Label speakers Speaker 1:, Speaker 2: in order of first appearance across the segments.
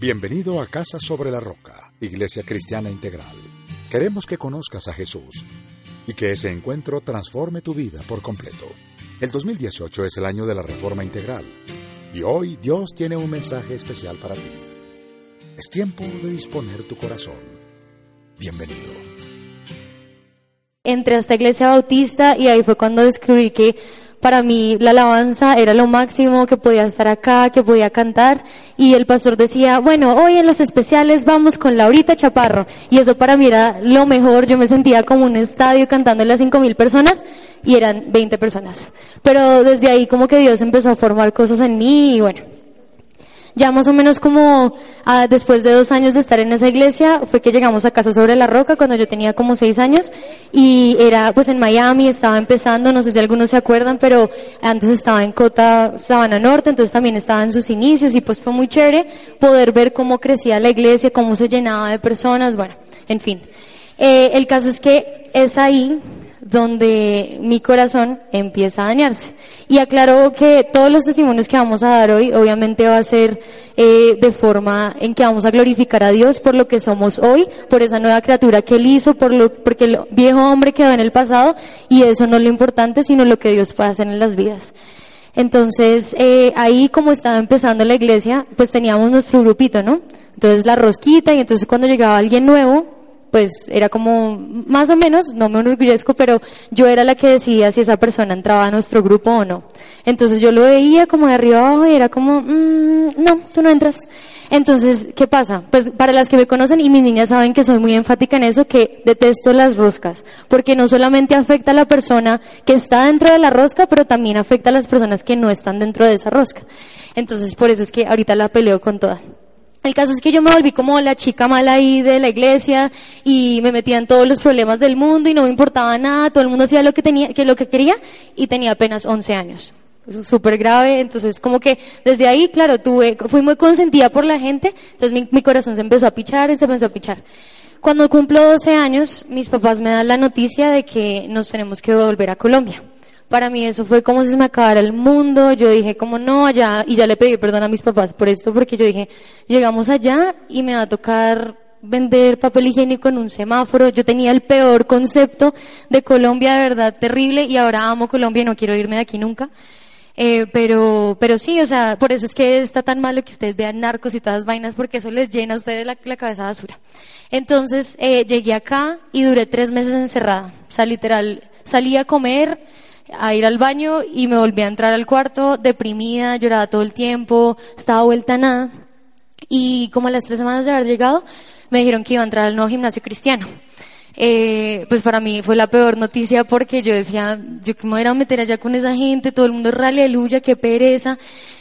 Speaker 1: Bienvenido a Casa sobre la Roca, Iglesia Cristiana Integral. Queremos que conozcas a Jesús y que ese encuentro transforme tu vida por completo. El 2018 es el año de la Reforma Integral y hoy Dios tiene un mensaje especial para ti. Es tiempo de disponer tu corazón. Bienvenido.
Speaker 2: Entré a esta iglesia bautista y ahí fue cuando descubrí que para mí la alabanza era lo máximo, que podía estar acá, que podía cantar. Y el pastor decía, bueno, hoy en los especiales vamos con Laurita Chaparro. Y eso para mí era lo mejor. Yo me sentía como un estadio cantándole a cinco mil personas y eran 20 personas. Pero desde ahí como que Dios empezó a formar cosas en mí y bueno, ya más o menos como ah, después de dos años de estar en esa iglesia fue que llegamos a Casa sobre la Roca cuando yo tenía como seis años y era pues en Miami, estaba empezando, no sé si algunos se acuerdan, pero antes estaba en Cota, Sabana Norte, entonces también estaba en sus inicios y pues fue muy chévere poder ver cómo crecía la iglesia, cómo se llenaba de personas, bueno, en fin. Eh, el caso es que es ahí donde mi corazón empieza a dañarse. Y aclaro que todos los testimonios que vamos a dar hoy, obviamente va a ser eh, de forma en que vamos a glorificar a Dios por lo que somos hoy, por esa nueva criatura que Él hizo, por lo, porque el viejo hombre quedó en el pasado, y eso no es lo importante, sino lo que Dios puede hacer en las vidas. Entonces, eh, ahí como estaba empezando la iglesia, pues teníamos nuestro grupito, ¿no? Entonces la rosquita, y entonces cuando llegaba alguien nuevo, pues era como más o menos, no me enorgullezco, pero yo era la que decidía si esa persona entraba a nuestro grupo o no. Entonces yo lo veía como de arriba abajo y era como, mmm, no, tú no entras. Entonces, ¿qué pasa? Pues para las que me conocen y mis niñas saben que soy muy enfática en eso, que detesto las roscas, porque no solamente afecta a la persona que está dentro de la rosca, pero también afecta a las personas que no están dentro de esa rosca. Entonces, por eso es que ahorita la peleo con toda. El caso es que yo me volví como la chica mala ahí de la iglesia y me metía en todos los problemas del mundo y no me importaba nada, todo el mundo hacía lo que tenía, que lo que quería y tenía apenas 11 años. Súper grave, entonces como que desde ahí, claro, tuve, fui muy consentida por la gente, entonces mi, corazón se empezó a pichar y se empezó a pichar. Cuando cumplo 12 años, mis papás me dan la noticia de que nos tenemos que volver a Colombia. Para mí eso fue como si se me acabara el mundo. Yo dije, como no, allá, y ya le pedí perdón a mis papás por esto, porque yo dije, llegamos allá y me va a tocar vender papel higiénico en un semáforo. Yo tenía el peor concepto de Colombia, de verdad terrible, y ahora amo Colombia y no quiero irme de aquí nunca. Eh, pero, pero sí, o sea, por eso es que está tan malo que ustedes vean narcos y todas vainas, porque eso les llena a ustedes la, cabeza de basura. Entonces, eh, llegué acá y duré tres meses encerrada. O sea, literal, salí a comer, a ir al baño y me volví a entrar al cuarto deprimida, lloraba todo el tiempo, estaba vuelta a nada. Y como a las tres semanas de haber llegado, me dijeron que iba a entrar al nuevo gimnasio cristiano. Eh, pues para mí fue la peor noticia porque yo decía, yo que me voy a meter allá con esa gente, todo el mundo aleluya, qué pereza.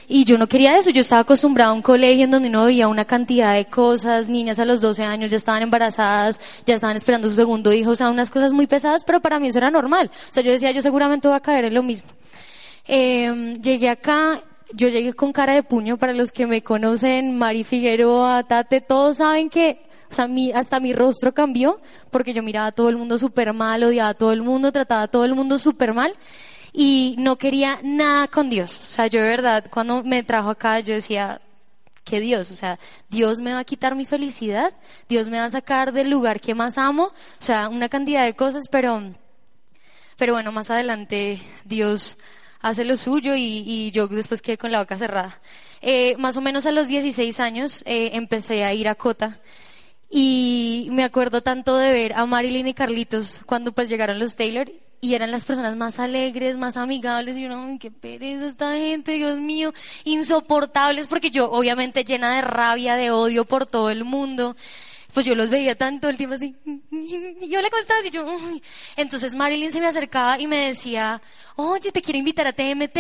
Speaker 2: Y yo no quería eso, yo estaba acostumbrada a un colegio en donde no veía una cantidad de cosas, niñas a los 12 años ya estaban embarazadas, ya estaban esperando su segundo hijo, o sea, unas cosas muy pesadas, pero para mí eso era normal. O sea, yo decía, yo seguramente voy a caer en lo mismo. Eh, llegué acá, yo llegué con cara de puño, para los que me conocen, Mari Figueroa, Tate, todos saben que o sea, mi, hasta mi rostro cambió porque yo miraba a todo el mundo súper mal, odiaba a todo el mundo, trataba a todo el mundo súper mal y no quería nada con Dios. O sea, yo de verdad, cuando me trajo acá, yo decía, que Dios, o sea, Dios me va a quitar mi felicidad, Dios me va a sacar del lugar que más amo, o sea, una cantidad de cosas, pero, pero bueno, más adelante Dios hace lo suyo y, yo después quedé con la boca cerrada. Eh, más o menos a los 16 años eh, empecé a ir a Cota y me acuerdo tanto de ver a Marilyn y Carlitos cuando pues llegaron los Taylor y eran las personas más alegres, más amigables, y uno, qué pereza esta gente, Dios mío, insoportables, porque yo obviamente llena de rabia, de odio por todo el mundo, pues yo los veía tanto el tiempo así, y yo le costaba y yo, entonces Marilyn se me acercaba y me decía, oye, te quiero invitar a TMT,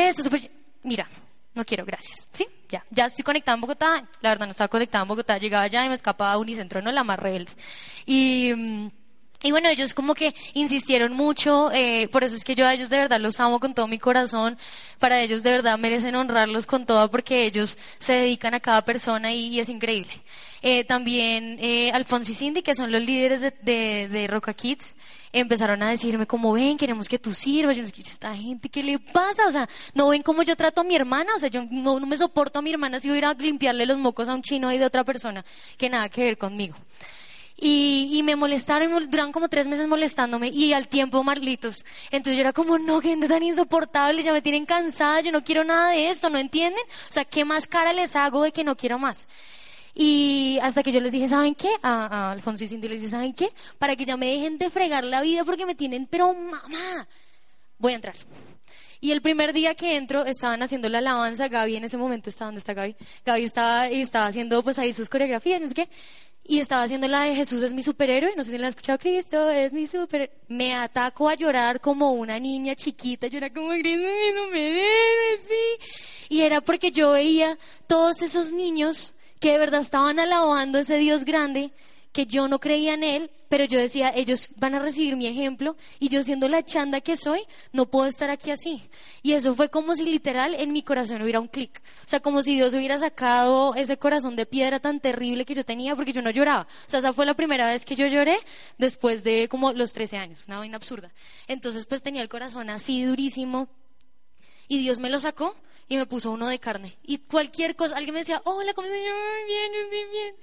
Speaker 2: mira, no quiero, gracias, ¿sí? Ya, ya estoy conectada en Bogotá, la verdad no estaba conectada en Bogotá, llegaba allá y me escapaba a Unicentro, no la más rebelde. Y, mm, Y bueno, ellos como que insistieron mucho, eh, por eso es que yo a ellos de verdad los amo con todo mi corazón, para ellos de verdad merecen honrarlos con todo porque ellos se dedican a cada persona y, es increíble. Eh, también eh, Alfonso y Cindy, que son los líderes de, de, de Roca Kids, empezaron a decirme como, ven, queremos que tú sirvas. Yo, esta gente, ¿qué le pasa? O sea, ¿no ven cómo yo trato a mi hermana? O sea, yo no, no me soporto a mi hermana si voy a limpiarle los mocos a un chino y de otra persona que nada que ver conmigo. Y, y me molestaron, duran como tres meses molestándome y al tiempo Marlitos. Entonces yo era como, no, gente tan insoportable, ya me tienen cansada, yo no quiero nada de esto, ¿no entienden? O sea, ¿qué más cara les hago de que no quiero más? Y hasta que yo les dije, ¿saben qué? A, Alfonso y Cindy les dije, ¿saben qué? Para que ya me dejen de fregar la vida porque me tienen, pero mamá, voy a entrar. Y el primer día que entro, estaban haciendo la alabanza, Gaby en ese momento está, ¿dónde está Gaby? Gaby estaba, estaba haciendo pues ahí sus coreografías, no sé qué y estaba haciendo la de Jesús es mi superhéroe, no sé si la han escuchado, Cristo es mi superhéroe. Me ataco a llorar como una niña chiquita, yo como Cristo es mi superhéroe, sí. Y era porque yo veía todos esos niños que de verdad estaban alabando a ese Dios grande que yo no creía en él, pero yo decía, ellos van a recibir mi ejemplo y yo siendo la chanda que soy, no puedo estar aquí así. Y eso fue como si literal en mi corazón hubiera un clic. O sea, como si Dios hubiera sacado ese corazón de piedra tan terrible que yo tenía porque yo no lloraba. O sea, esa fue la primera vez que yo lloré después de como los 13 años, una vaina absurda. Entonces pues tenía el corazón así durísimo y Dios me lo sacó y me puso uno de carne. Y cualquier cosa, alguien me decía, hola, ¿cómo estás? Yo, bien, estoy bien.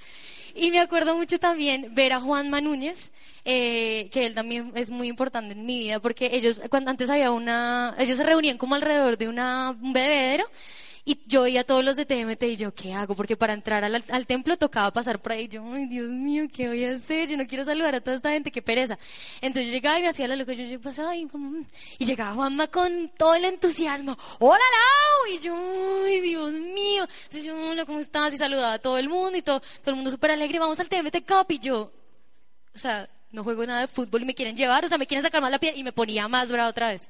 Speaker 2: Y me acuerdo mucho también ver a Juan Manúñez, eh, que él también es muy importante en mi vida, porque ellos, cuando antes había una, ellos se reunían como alrededor de una, un bebedero, y yo veía todos los de TMT y yo, ¿qué hago? Porque para entrar al, al, templo tocaba pasar por ahí. Yo, ay, Dios mío, ¿qué voy a hacer? Yo no quiero saludar a toda esta gente, qué pereza. Entonces yo llegaba y me hacía la loca, yo, pasaba y como, mm". y llegaba Juanma con todo el entusiasmo. ¡Hola, Lau! Y yo, ay, Dios mío. Entonces yo, hola, ¿cómo estás? Y saludaba a todo el mundo y todo, todo el mundo súper alegre. Vamos al TMT Cup y yo, o sea, no juego nada de fútbol y me quieren llevar, o sea, me quieren sacar más la piel y me ponía más brava otra vez.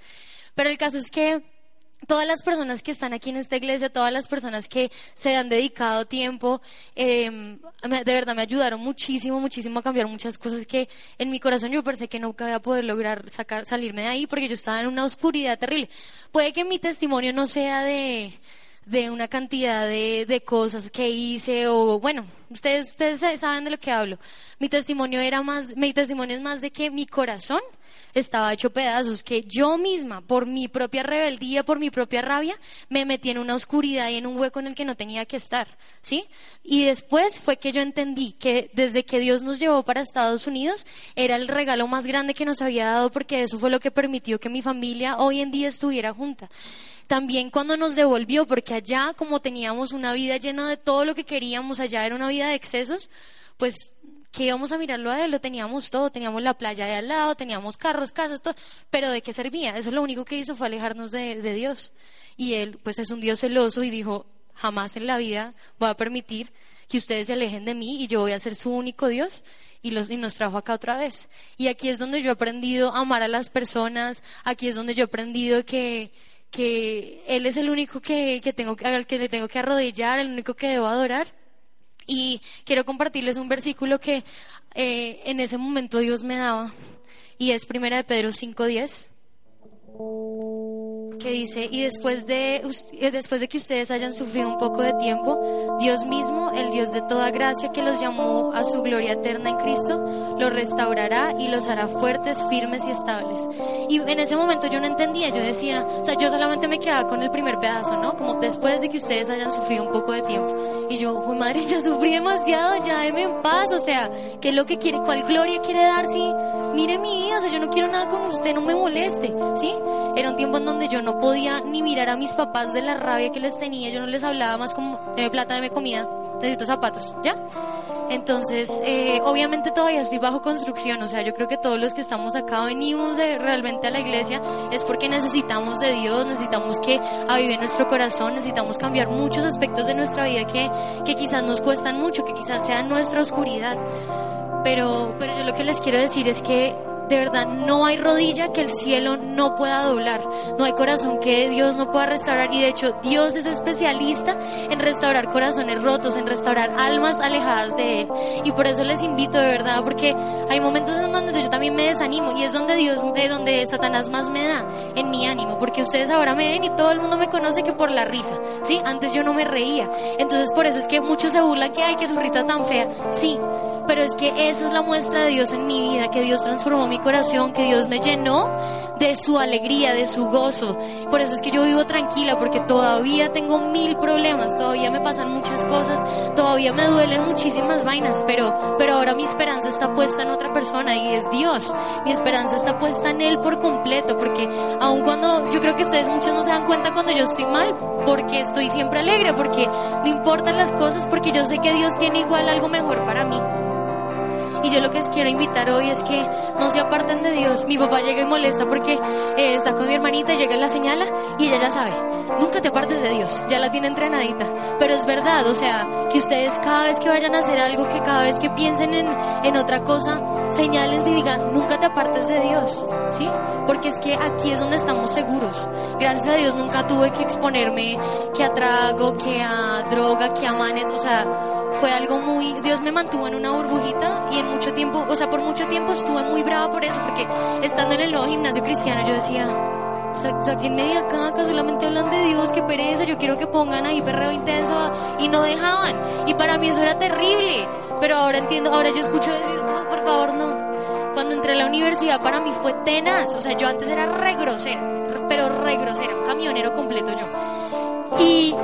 Speaker 2: Pero el caso es que todas las personas que están aquí en esta iglesia, todas las personas que se han dedicado tiempo, em, de verdad me ayudaron muchísimo, muchísimo a cambiar muchas cosas que en mi corazón yo pensé que nunca iba a poder lograr sacar, salirme de ahí porque yo estaba en una oscuridad terrible. Puede que mi testimonio no sea de, de una cantidad de, de cosas que hice o bueno, ustedes, ustedes saben de lo que hablo. Mi testimonio era más, mi testimonio es más de que mi corazón estaba hecho pedazos, que yo misma, por mi propia rebeldía, por mi propia rabia, me metí en una oscuridad y en un hueco en el que no tenía que estar, ¿sí? Y después fue que yo entendí que desde que Dios nos llevó para Estados Unidos, era el regalo más grande que nos había dado porque eso fue lo que permitió que mi familia hoy en día estuviera junta también cuando nos devolvió, porque allá como teníamos una vida llena de todo lo que queríamos, allá era una vida de excesos, pues que íbamos a mirarlo a él, lo teníamos todo, teníamos la playa de al lado, teníamos carros, casas, todo, pero ¿de qué servía? Eso lo único que hizo fue alejarnos de, Dios. Y él, pues es un Dios celoso y dijo, jamás en la vida voy a permitir que ustedes se alejen de mí y yo voy a ser su único Dios y, los, y nos trajo acá otra vez. Y aquí es donde yo he aprendido a amar a las personas, aquí es donde yo he aprendido que, que Él es el único que, que tengo, al que le tengo que arrodillar, el único que debo adorar. Y quiero compartirles un versículo que eh, en ese momento Dios me daba, y es Primera de Pedro 5.10 que dice, y después de, eh, después de que ustedes hayan sufrido un poco de tiempo, Dios mismo, el Dios de toda gracia que los llamó a su gloria eterna en Cristo, los restaurará y los hará fuertes, firmes y estables. Y en ese momento yo no entendía, yo decía, o sea, yo solamente me quedaba con el primer pedazo, ¿no? Como después de que ustedes hayan sufrido un poco de tiempo. Y yo, uy madre, ya sufrí demasiado, ya déme en paz, o sea, ¿qué es lo que quiere, cuál gloria quiere dar si, mire mi vida, o sea, yo no quiero nada con usted, no me moleste, ¿sí? Era un tiempo en donde yo no podía ni mirar a mis papás de la rabia que les tenía, yo no les hablaba más como, de plata, deme comida, necesito zapatos, ¿ya? Entonces, eh, obviamente todavía estoy bajo construcción, o sea, yo creo que todos los que estamos acá venimos de, realmente a la iglesia es porque necesitamos de Dios, necesitamos que avive nuestro corazón, necesitamos cambiar muchos aspectos de nuestra vida que, que quizás nos cuestan mucho, que quizás sea nuestra oscuridad. Pero, pero yo lo que les quiero decir es que de verdad no hay rodilla que el cielo no pueda doblar, no hay corazón que Dios no pueda restaurar y de hecho Dios es especialista en restaurar corazones rotos, en restaurar almas alejadas de Él. Y por eso les invito de verdad, porque hay momentos en donde yo también me desanimo y es donde Dios, de donde Satanás más me da en mi ánimo, porque ustedes ahora me ven y todo el mundo me conoce que por la risa, ¿sí? Antes yo no me reía. Entonces por eso es que muchos se burlan que hay que su risa tan fea. Sí, pero es que esa es la muestra de Dios en mi vida, que Dios transformó mi corazón, que Dios me llenó de su alegría, de su gozo. Por eso es que yo vivo tranquila, porque todavía tengo mil problemas, todavía me pasan muchas cosas, todavía me duelen muchísimas vainas, pero, pero ahora mi esperanza está puesta en otra persona y es Dios. Mi esperanza está puesta en Él por completo, porque aun cuando yo creo que ustedes muchos no se dan cuenta cuando yo estoy mal, porque estoy siempre alegre, porque no importan las cosas, porque yo sé que Dios tiene igual algo mejor para mí. Y yo lo que quiero invitar hoy es que no se aparten de Dios. Mi papá llega y molesta porque eh, está con mi hermanita, llega y la señala y ella ya sabe. Nunca te apartes de Dios, ya la tiene entrenadita. Pero es verdad, o sea, que ustedes cada vez que vayan a hacer algo, que cada vez que piensen en, en otra cosa, señalen y digan, nunca te apartes de Dios, ¿sí? Porque es que aquí es donde estamos seguros. Gracias a Dios nunca tuve que exponerme que a trago, que a droga, que a manes, o sea, fue algo muy, Dios me mantuvo en una burbujita y en mucho tiempo, o sea, por mucho tiempo estuve muy brava por eso, porque estando en el nuevo gimnasio cristiano yo decía, o sea, o sea ¿quién me diga acá solamente hablan de Dios, qué pereza, yo quiero que pongan ahí perreo intenso y no dejaban. Y para mí eso era terrible, pero ahora entiendo, ahora yo escucho como, por favor, no. Cuando entré a la universidad para mí fue tenaz, o sea, yo antes era re grosero, pero re grosera, un camionero completo yo. Y,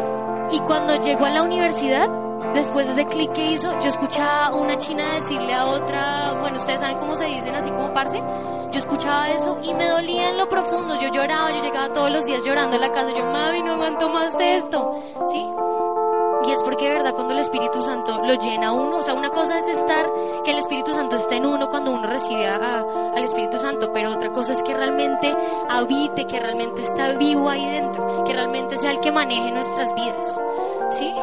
Speaker 2: y cuando llego a la universidad, después de ese clic que hizo, yo escuchaba una china decirle a otra, bueno, ustedes saben cómo se dicen así como parce, yo escuchaba eso y me dolía en lo profundo, yo lloraba, yo llegaba todos los días llorando en la casa, yo, mami, no aguanto más esto, ¿sí? Y es porque de verdad cuando el Espíritu Santo lo llena a uno, o sea, una cosa es estar, que el Espíritu Santo esté en uno cuando uno recibe a, al Espíritu Santo, pero otra cosa es que realmente habite, que realmente está vivo ahí dentro, que realmente sea el que maneje nuestras vidas, ¿sí?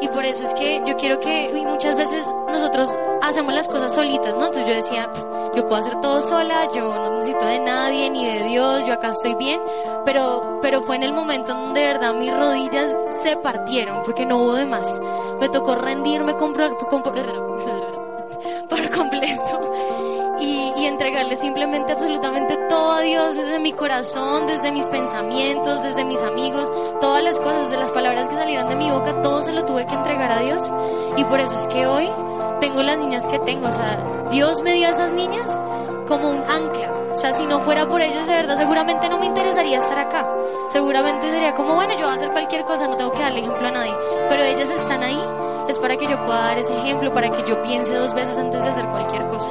Speaker 2: Y por eso es que yo quiero que, y muchas veces nosotros hacemos las cosas solitas, ¿no? Entonces yo decía, yo puedo hacer todo sola, yo no necesito de nadie ni de Dios, yo acá estoy bien, pero, pero fue en el momento donde de verdad mis rodillas se partieron porque no hubo de más. Me tocó rendirme por completo y, y, entregarle simplemente absolutamente todo a Dios desde mi corazón, desde mis pensamientos, desde mis amigos, todas las cosas, de las palabras que salieron de mi boca, todo se lo tuve que entregar a Dios y por eso es que hoy tengo las niñas que tengo, o sea, Dios me dio a esas niñas como un ancla. O sea, si no fuera por ellas, de verdad, seguramente no me interesaría estar acá. Seguramente sería como, bueno, yo voy a hacer cualquier cosa, no tengo que darle ejemplo a nadie. Pero ellas están ahí, es para que yo pueda dar ese ejemplo, para que yo piense dos veces antes de hacer cualquier cosa.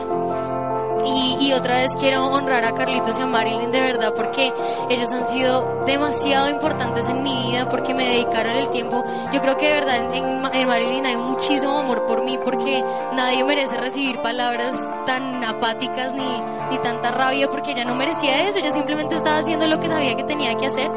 Speaker 2: Y, y, otra vez quiero honrar a Carlitos y a Marilyn de verdad porque ellos han sido demasiado importantes en mi vida porque me dedicaron el tiempo. Yo creo que de verdad en, Marilyn hay muchísimo amor por mí porque nadie merece recibir palabras tan apáticas ni, ni tanta rabia porque ella no merecía eso, ella simplemente estaba haciendo lo que sabía que tenía que hacer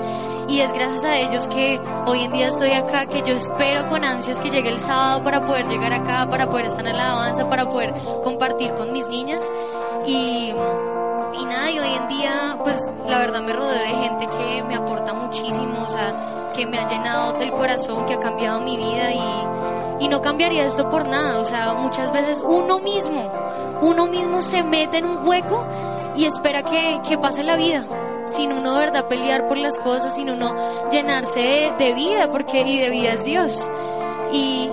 Speaker 2: y es gracias a ellos que hoy en día estoy acá, que yo espero con ansias que llegue el sábado para poder llegar acá, para poder estar en la alabanza, para poder compartir con mis niñas. Y, y nada, y hoy en día, pues la verdad me rodeo de gente que me aporta muchísimo, o sea, que me ha llenado del corazón, que ha cambiado mi vida y, y no cambiaría esto por nada, o sea, muchas veces uno mismo, uno mismo se mete en un hueco y espera que, que pase la vida sin uno, ¿verdad?, pelear por las cosas, sin uno llenarse de, vida, porque y de vida es Dios. Y,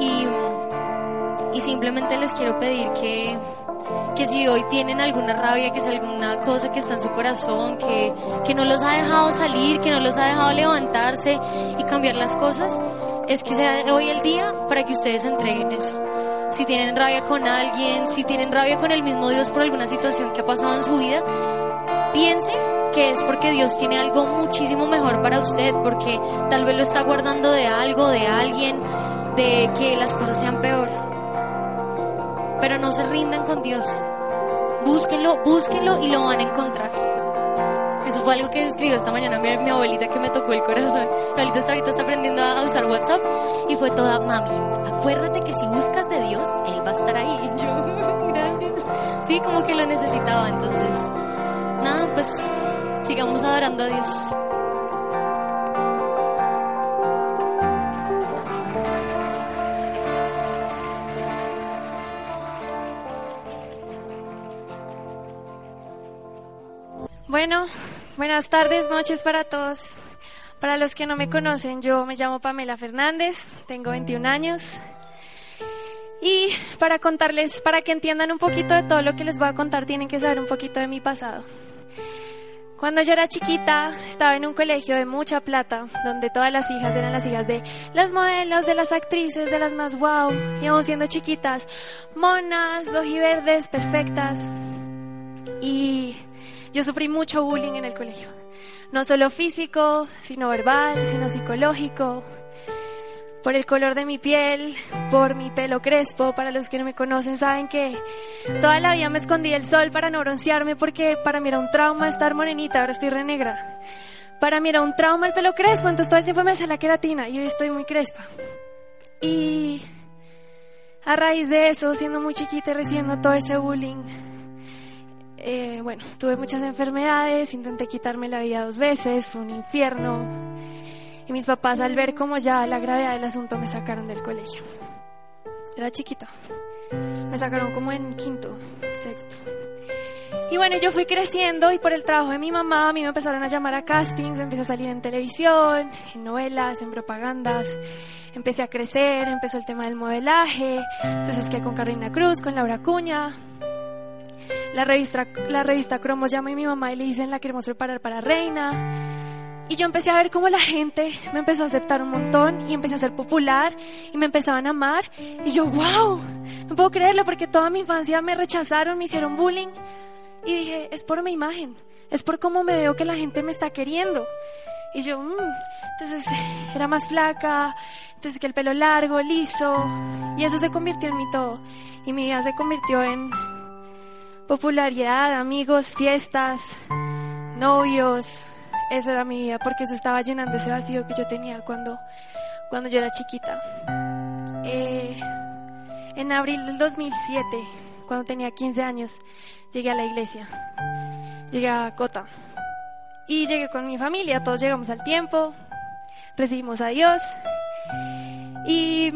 Speaker 2: y simplemente les quiero pedir que, que si hoy tienen alguna rabia, que es alguna cosa que está en su corazón, que, que no los ha dejado salir, que no los ha dejado levantarse y cambiar las cosas, es que sea hoy el día para que ustedes entreguen eso. Si tienen rabia con alguien, si tienen rabia con el mismo Dios por alguna situación que ha pasado en su vida, piensen que es porque Dios tiene algo muchísimo mejor para usted, porque tal vez lo está guardando de algo, de alguien, de que las cosas sean peor. Pero no se rindan con Dios. Búsquenlo, búsquenlo y lo van a encontrar. Eso fue algo que escribió esta mañana mi, mi, abuelita que me tocó el corazón. Mi abuelita hasta ahorita está aprendiendo a usar WhatsApp y fue toda, mami, acuérdate que si buscas de Dios, Él va a estar ahí. Y yo, gracias. sí, como que lo necesitaba. Entonces, nada, pues sigamos adorando a Dios.
Speaker 3: Bueno, buenas tardes, noches para todos. Para los que no me conocen, yo me llamo Pamela Fernández, tengo 21 años. Y para contarles, para que entiendan un poquito de todo lo que les voy a contar, tienen que saber un poquito de mi pasado. Cuando yo era chiquita, estaba en un colegio de mucha plata, donde todas las hijas eran las hijas de los modelos, de las actrices, de las más wow. Íbamos siendo chiquitas, monas, verdes, perfectas. Y yo sufrí mucho bullying en el colegio. No solo físico, sino verbal, sino psicológico. Por el color de mi piel, por mi pelo crespo. Para los que no me conocen saben que toda la vida me escondí el sol para no broncearme porque para mí era un trauma estar morenita, ahora estoy re negra. Para mí era un trauma el pelo crespo, entonces todo el tiempo me hacía la queratina y hoy estoy muy crespa. Y a raíz de eso, siendo muy chiquita y recibiendo todo ese bullying, eh, bueno, tuve muchas enfermedades, intenté quitarme la vida dos veces, fue un infierno. Y mis papás al ver como ya la gravedad del asunto me sacaron del colegio. Era chiquito. Me sacaron como en quinto, sexto. Y bueno, yo fui creciendo y por el trabajo de mi mamá a mí me empezaron a llamar a castings, empecé a salir en televisión, en novelas, en propagandas, empecé a crecer, empezó el tema del modelaje, entonces que con Carolina Cruz, con Laura Cuña, la revista, la revista Cromo llama y mi mamá y le dicen la queremos preparar para reina. Y yo empecé a ver cómo la gente me empezó a aceptar un montón y empecé a ser popular y me empezaban a amar. Y yo, wow, no puedo creerlo porque toda mi infancia me rechazaron, me hicieron bullying. Y dije, es por mi imagen, es por cómo me veo que la gente me está queriendo. Y yo, mmm. entonces era más flaca, entonces que el pelo largo, liso. Y eso se convirtió en mi todo. Y mi vida se convirtió en popularidad, amigos, fiestas, novios. Eso era mi vida porque se estaba llenando ese vacío que yo tenía cuando, cuando yo era chiquita. Eh, en abril del 2007, cuando tenía 15 años, llegué a la iglesia. Llegué a Cota. Y llegué con mi familia, todos llegamos al tiempo, recibimos a Dios. Y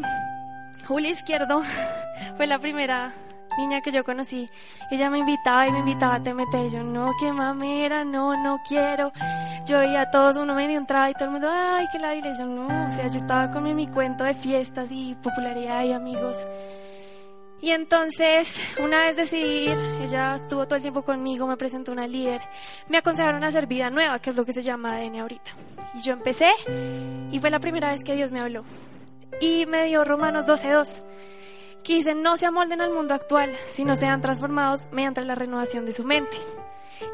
Speaker 3: Julia Izquierdo fue la primera niña que yo conocí, ella me invitaba y me invitaba a TMT. Yo, no, qué mamera, no, no quiero. Yo veía a todos, uno medio entraba y todo el mundo, ay, que la. Yo, no, o sea, yo estaba con mi, mi cuento de fiestas y popularidad y amigos. Y entonces, una vez decidí ir, ella estuvo todo el tiempo conmigo, me presentó una líder, me aconsejaron hacer vida nueva, que es lo que se llama ADN ahorita. Y yo empecé y fue la primera vez que Dios me habló. Y me dio Romanos 12.2 que dicen no se amolden al mundo actual, sino sean transformados mediante la renovación de su mente.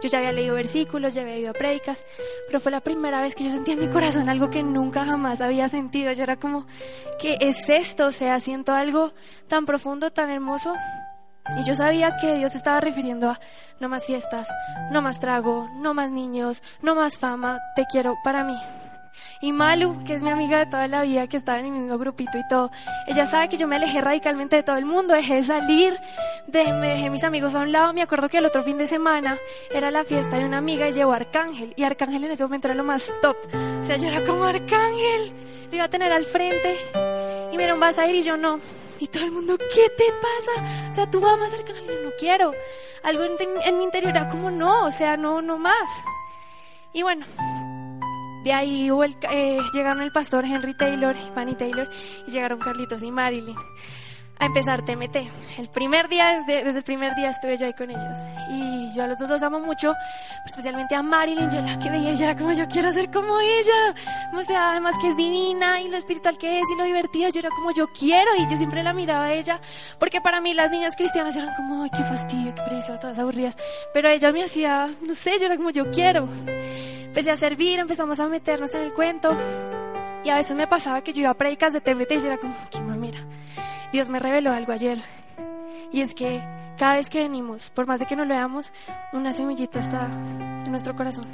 Speaker 3: Yo ya había leído versículos, ya había ido a prédicas, pero fue la primera vez que yo sentía en mi corazón algo que nunca jamás había sentido. Yo era como, ¿qué es esto? O sea, siento algo tan profundo, tan hermoso. Y yo sabía que Dios estaba refiriendo a no más fiestas, no más trago, no más niños, no más fama, te quiero para mí. Y Malu, que es mi amiga de toda la vida, que estaba en mi mismo grupito y todo, ella sabe que yo me alejé radicalmente de todo el mundo, dejé de salir, de, me dejé mis amigos a un lado. Me acuerdo que el otro fin de semana era la fiesta de una amiga y llevó a Arcángel. Y Arcángel en ese momento era lo más top. O sea, yo era como Arcángel, lo iba a tener al frente. Y me vas a ir y yo no. Y todo el mundo, ¿qué te pasa? O sea, tú amas Arcángel, yo no quiero. Algo en, en mi interior era como, no, o sea, no, no más. Y bueno, de ahí el, eh, llegaron el pastor Henry Taylor Fanny Taylor y llegaron Carlitos y Marilyn a empezar TMT. El primer día, desde, el primer día estuve yo ahí con ellos. Y yo a los dos los amo mucho, especialmente a Marilyn, yo la que veía, ella era como yo quiero ser como ella. O sea, además que es divina y lo espiritual que es y lo divertida, yo era como yo quiero y yo siempre la miraba a ella, porque para mí las niñas cristianas eran como, ay, qué fastidio, qué prisa, todas aburridas. Pero ella me hacía, no sé, yo era como yo quiero. Empecé a servir, empezamos a meternos en el cuento. Y a veces me pasaba que yo iba a predicas de TMT y yo era como, qué mamera. Dios me reveló algo ayer. Y es que cada vez que venimos, por más de que no lo veamos, una semillita está en nuestro corazón.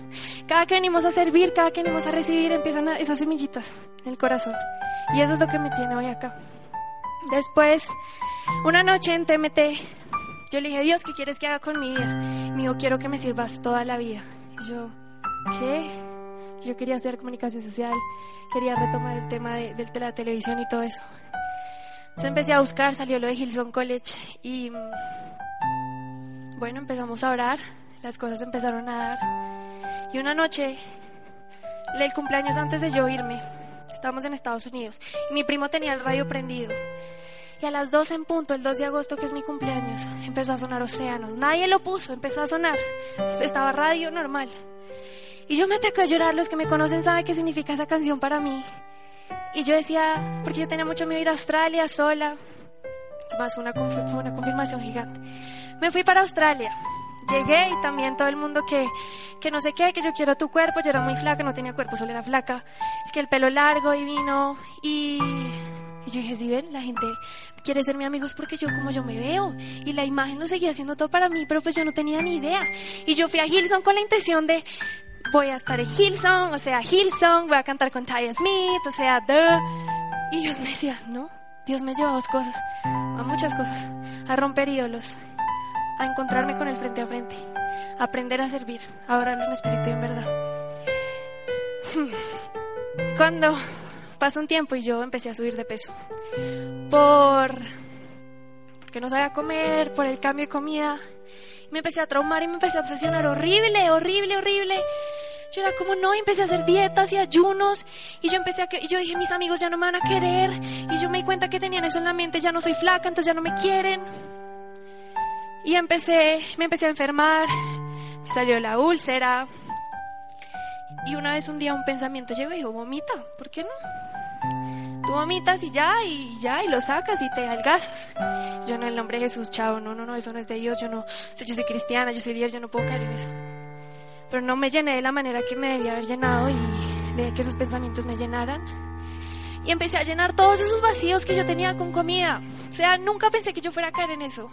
Speaker 3: Cada que venimos a servir, cada que venimos a recibir, empiezan esas semillitas en el corazón. Y eso es lo que me tiene hoy acá. Después, una noche en TMT, yo le dije, Dios, ¿qué quieres que haga con mi vida? Me dijo, quiero que me sirvas toda la vida. Y yo, ¿qué? Yo quería hacer comunicación social, quería retomar el tema de, de la televisión y todo eso. Entonces empecé a buscar, salió lo de Hillsong College y mm, bueno, empezamos a orar, las cosas empezaron a dar. Y una noche, el cumpleaños antes de yo irme, estábamos en Estados Unidos, y mi primo tenía el radio prendido. Y a las 12 en punto, el 2 de agosto, que es mi cumpleaños, empezó a sonar Océanos. Nadie lo puso, empezó a sonar. Estaba radio normal. Y yo me atacé a llorar. Los que me conocen saben qué significa esa canción para mí. Y yo decía, porque yo tenía mucho miedo ir a Australia sola. Es más, fue una, fue una confirmación gigante. Me fui para Australia. Llegué y también todo el mundo que, que no sé qué, que yo quiero tu cuerpo. Yo era muy flaca, no tenía cuerpo, solo era flaca. Es que el pelo largo, divino. Y y yo dije, si ven, la gente quiere ser mi amigo es porque yo como yo me veo. Y la imagen lo seguía haciendo todo para mí, pero pues yo no tenía ni idea. Y yo fui a Hillsong con la intención de, voy a estar en Hillsong, o sea, Hillsong, voy a cantar con Ty Smith, o sea, duh. Y Dios me decía, no, Dios me lleva a dos cosas, a muchas cosas, a romper ídolos, a encontrarme con él frente a frente, a aprender a servir, a orar en espíritu y en verdad. Cuando pasó un tiempo y yo empecé a subir de peso. Por porque no sabía comer, por el cambio de comida. Me empecé a traumar y me empecé a obsesionar horrible, horrible, horrible. Yo era como no, y empecé a hacer dietas y ayunos y yo empecé a y yo dije, mis amigos ya no me van a querer y yo me di cuenta que tenían eso en la mente, ya no soy flaca, entonces ya no me quieren. Y empecé, me empecé a enfermar, me salió la úlcera. Y una vez un día un pensamiento llegó y dijo, vomita, ¿por qué no? Tú vomitas y ya, y ya, y lo sacas y te algazas. Yo no, el nombre de Jesús, chao, no, no, no, eso no es de Dios, yo no, yo soy cristiana, yo soy líder, yo no puedo caer en eso. Pero no me llené de la manera que me debía haber llenado y de que esos pensamientos me llenaran. Y empecé a llenar todos esos vacíos que yo tenía con comida. O sea, nunca pensé que yo fuera a caer en eso.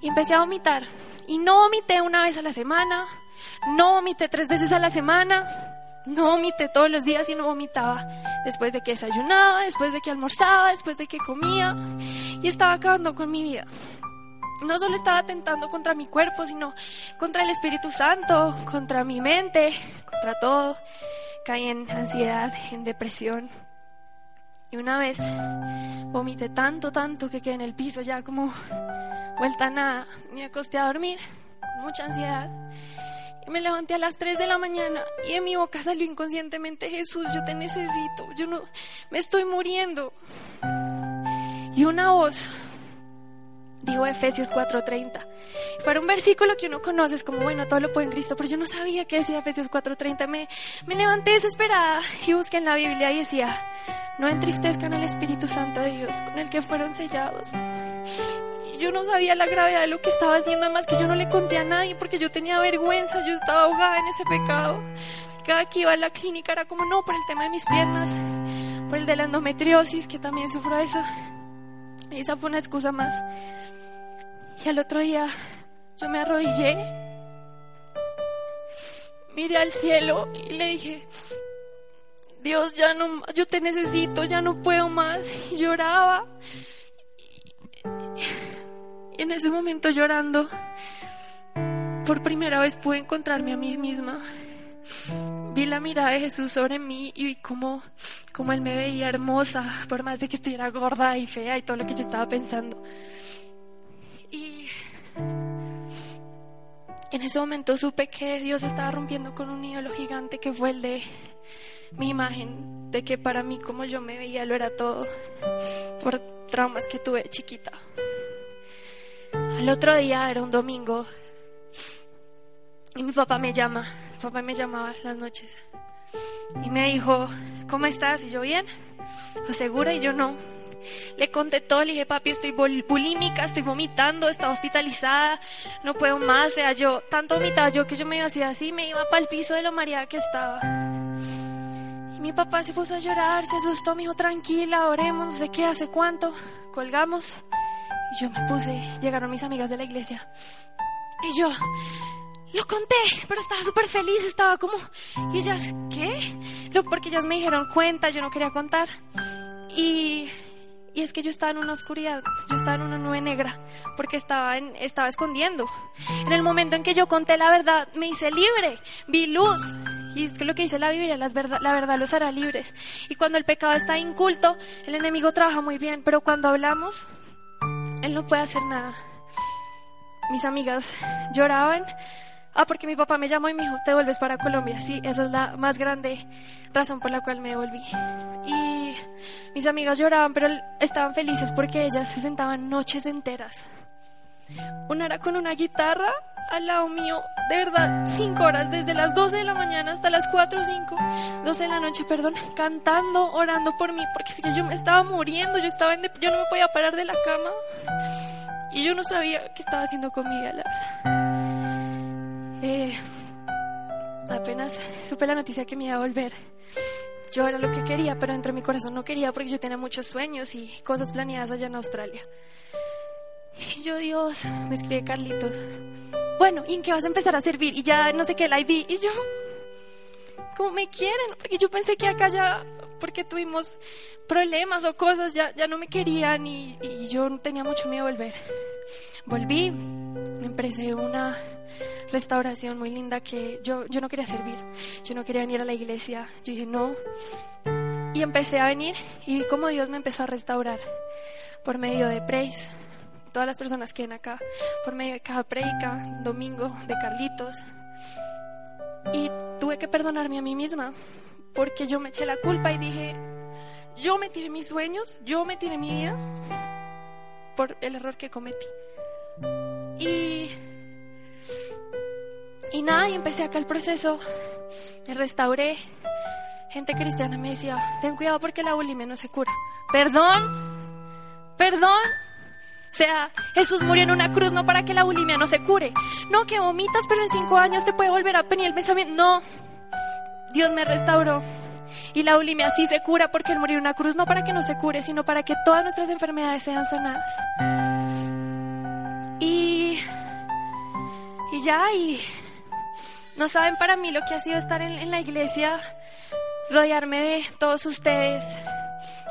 Speaker 3: Y empecé a vomitar. Y no vomité una vez a la semana, no vomité tres veces a la semana, no vomité todos los días y no vomitaba después de que desayunaba, después de que almorzaba, después de que comía y estaba acabando con mi vida. No solo estaba atentando contra mi cuerpo, sino contra el Espíritu Santo, contra mi mente, contra todo. Caí en ansiedad, en depresión. Y una vez vomité tanto, tanto que quedé en el piso ya como vuelta a nada. Me acosté a dormir con mucha ansiedad. Me levanté a las 3 de la mañana y en mi boca salió inconscientemente, Jesús, yo te necesito, yo no, me estoy muriendo. Y una voz dijo Efesios 4:30. Fue un versículo que uno conoce, es como, bueno, todo lo puede en Cristo, pero yo no sabía qué decía Efesios 4:30. Me, me levanté desesperada y busqué en la Biblia y decía, no entristezcan al Espíritu Santo de Dios con el que fueron sellados yo no sabía la gravedad de lo que estaba haciendo, además que yo no le conté a nadie porque yo tenía vergüenza, yo estaba ahogada en ese pecado. Cada que iba a la clínica era como, no, por el tema de mis piernas, por el de la endometriosis, que también sufro eso. Y esa fue una excusa más. Y al otro día yo me arrodillé, miré al cielo y le dije, Dios, ya no, yo te necesito, ya no puedo más. Y lloraba en ese momento llorando, por primera vez pude encontrarme a mí misma. Vi la mirada de Jesús sobre mí y vi cómo, cómo Él me veía hermosa, por más de que estuviera gorda y fea y todo lo que yo estaba pensando. En ese momento supe que Dios estaba rompiendo con un ídolo gigante que fue el de mi imagen, de que para mí como yo me veía lo era todo, por traumas que tuve chiquita. El otro día era un domingo y mi papá me llama, mi papá me llamaba las noches y me dijo, ¿cómo estás? Y yo bien, segura y yo no. Le conté todo, le dije, papi, estoy bulímica, estoy vomitando, está hospitalizada, no puedo más. O sea, yo tanto vomitaba yo que yo me iba así, así, me iba para el piso de lo mareada que estaba. Y mi papá se puso a llorar, se asustó, me dijo, tranquila, oremos, no sé qué, hace cuánto. Colgamos yo me puse, llegaron mis amigas de la iglesia. Y yo lo conté, pero estaba súper feliz, estaba como... Y ellas, ¿qué? Porque ellas me dijeron cuenta, yo no quería contar. Y, Y es que yo estaba en una oscuridad, yo estaba en una nube negra, porque estaba, en, estaba escondiendo. En el momento en que yo conté la verdad, me hice libre, vi luz. Y es que lo que dice la Biblia, las verdad, la verdad los hará libres. Y cuando el pecado está inculto, el enemigo trabaja muy bien, pero cuando hablamos, él no puede hacer nada. Mis amigas lloraban. Ah, porque mi papá me llamó y me dijo, te vuelves para Colombia. Sí, esa es la más grande razón por la cual me devolví. Y mis amigas lloraban, pero estaban felices porque ellas se sentaban noches enteras. Una era con una guitarra al lado mío, de verdad, cinco horas, desde las 12 de la mañana hasta las 4 o 5, 12 de la noche, perdón, cantando, orando por mí, porque si yo me estaba muriendo, yo, estaba en yo no me podía parar de la cama y yo no sabía qué estaba haciendo con mi vida, la verdad. Eh, apenas supe la noticia que me iba a volver. Yo era lo que quería, pero dentro de mi corazón no quería porque yo tenía muchos sueños y cosas planeadas allá en Australia. Y yo, Dios, me escribe Carlitos. Bueno, ¿y en qué vas a empezar a servir? Y ya no sé qué, el ID. Y yo, ¿cómo me quieren? Porque yo pensé que acá ya, porque tuvimos problemas o cosas, ya, ya no me querían y, y yo tenía mucho miedo de volver. Volví, empecé una restauración muy linda que yo, yo no quería servir, yo no quería venir a la iglesia. Yo dije, no. Y empecé a venir y vi cómo Dios me empezó a restaurar por medio de praise todas las personas que ven acá, por medio de cada predica, domingo, de Carlitos. Y tuve que perdonarme a mí misma, porque yo me eché la culpa y dije, yo me tiré mis sueños, yo me tiré mi vida por el error que cometí. Y, y nada, y empecé acá el proceso, me restauré. Gente cristiana me decía, ten cuidado porque la bulimia no se cura. Perdón, perdón, o sea, Jesús murió en una cruz no para que la bulimia no se cure. No, que vomitas, pero en cinco años te puede volver a venir el pensamiento. No, Dios me restauró. Y la bulimia sí se cura porque Él murió en una cruz no para que no se cure, sino para que todas nuestras enfermedades sean sanadas. Y ya, y no saben para mí lo que ha sido estar en, en la iglesia, rodearme de todos ustedes.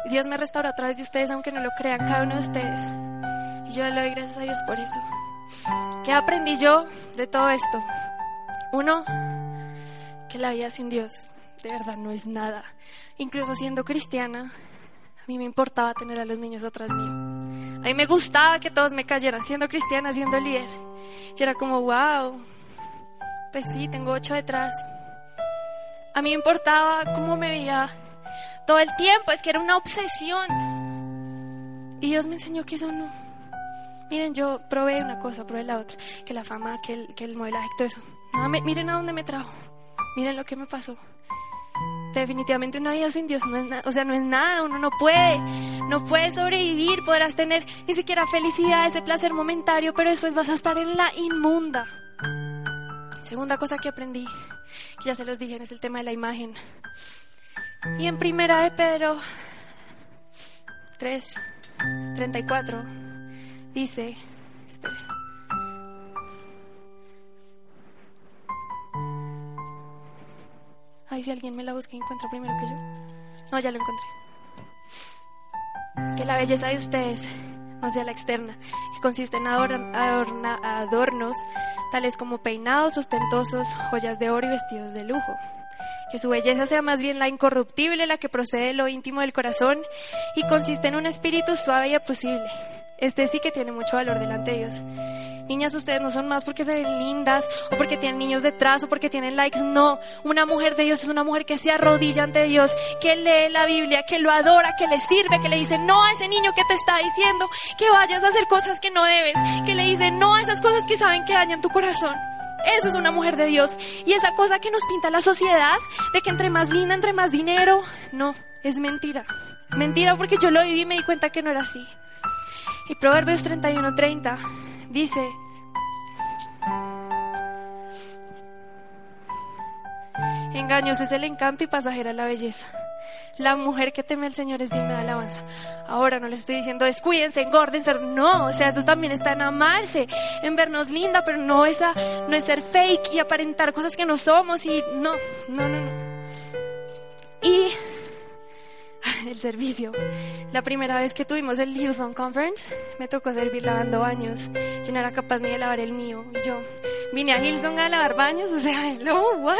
Speaker 3: Dios me restauró a través de ustedes, aunque no lo crean cada uno de ustedes. Y yo le doy gracias a Dios por eso. ¿Qué aprendí yo de todo esto? Uno, que la vida sin Dios de verdad no es nada. Incluso siendo cristiana, a mí me importaba tener a los niños atrás mío. A mí me gustaba que todos me cayeran, siendo cristiana, siendo líder. Y era como, wow, pues sí, tengo ocho detrás. A mí me importaba cómo me veía todo el tiempo, es que era una obsesión. Y Dios me enseñó que eso no, Miren, yo probé una cosa, probé la otra, que la fama, que el, que el modelaje, todo eso. miren a dónde me trajo. Miren lo que me pasó. Definitivamente una vida sin Dios no es nada, o sea, no es nada, uno no puede, no puede sobrevivir, podrás tener ni siquiera felicidad, ese placer momentario, pero después vas a estar en la inmunda. Segunda cosa que aprendí, que ya se los dije, es el tema de la imagen. Y en primera de Pedro 3, 34 Dice, esperen. Ay, si alguien me la busca y encuentra primero que yo. No, ya lo encontré. Que la belleza de ustedes no sea la externa, que consiste en adornos tales como peinados ostentosos, joyas de oro y vestidos de lujo. Que su belleza sea más bien la incorruptible, la que procede de lo íntimo del corazón y consiste en un espíritu suave y apacible este sí que tiene mucho valor delante de Dios. Niñas, ustedes no son más porque se ven lindas o porque tienen niños detrás o porque tienen likes. No, una mujer de Dios es una mujer que se arrodilla ante Dios, que lee la Biblia, que lo adora, que le sirve, que le dice no a ese niño que te está diciendo que vayas a hacer cosas que no debes, que le dice no a esas cosas que saben que dañan tu corazón. Eso es una mujer de Dios. Y esa cosa que nos pinta la sociedad, de que entre más linda, entre más dinero, no, es mentira. Es mentira porque yo lo viví y me di cuenta que no era así. Y Proverbios 31:30 dice, engaños es el encanto y pasajera la belleza. La mujer que teme al Señor es digna de alabanza. Ahora no les estoy diciendo descuídense, engórdense, no, o sea, eso también está en amarse, en vernos linda, pero no, esa, no es ser fake y aparentar cosas que no somos y no, no, no, no. Y el servicio. La primera vez que tuvimos el Hillsong Conference, me tocó servir lavando baños. Yo no era capaz ni de lavar el mío. Y yo vine a Hillsong a lavar baños, o sea, hello, what?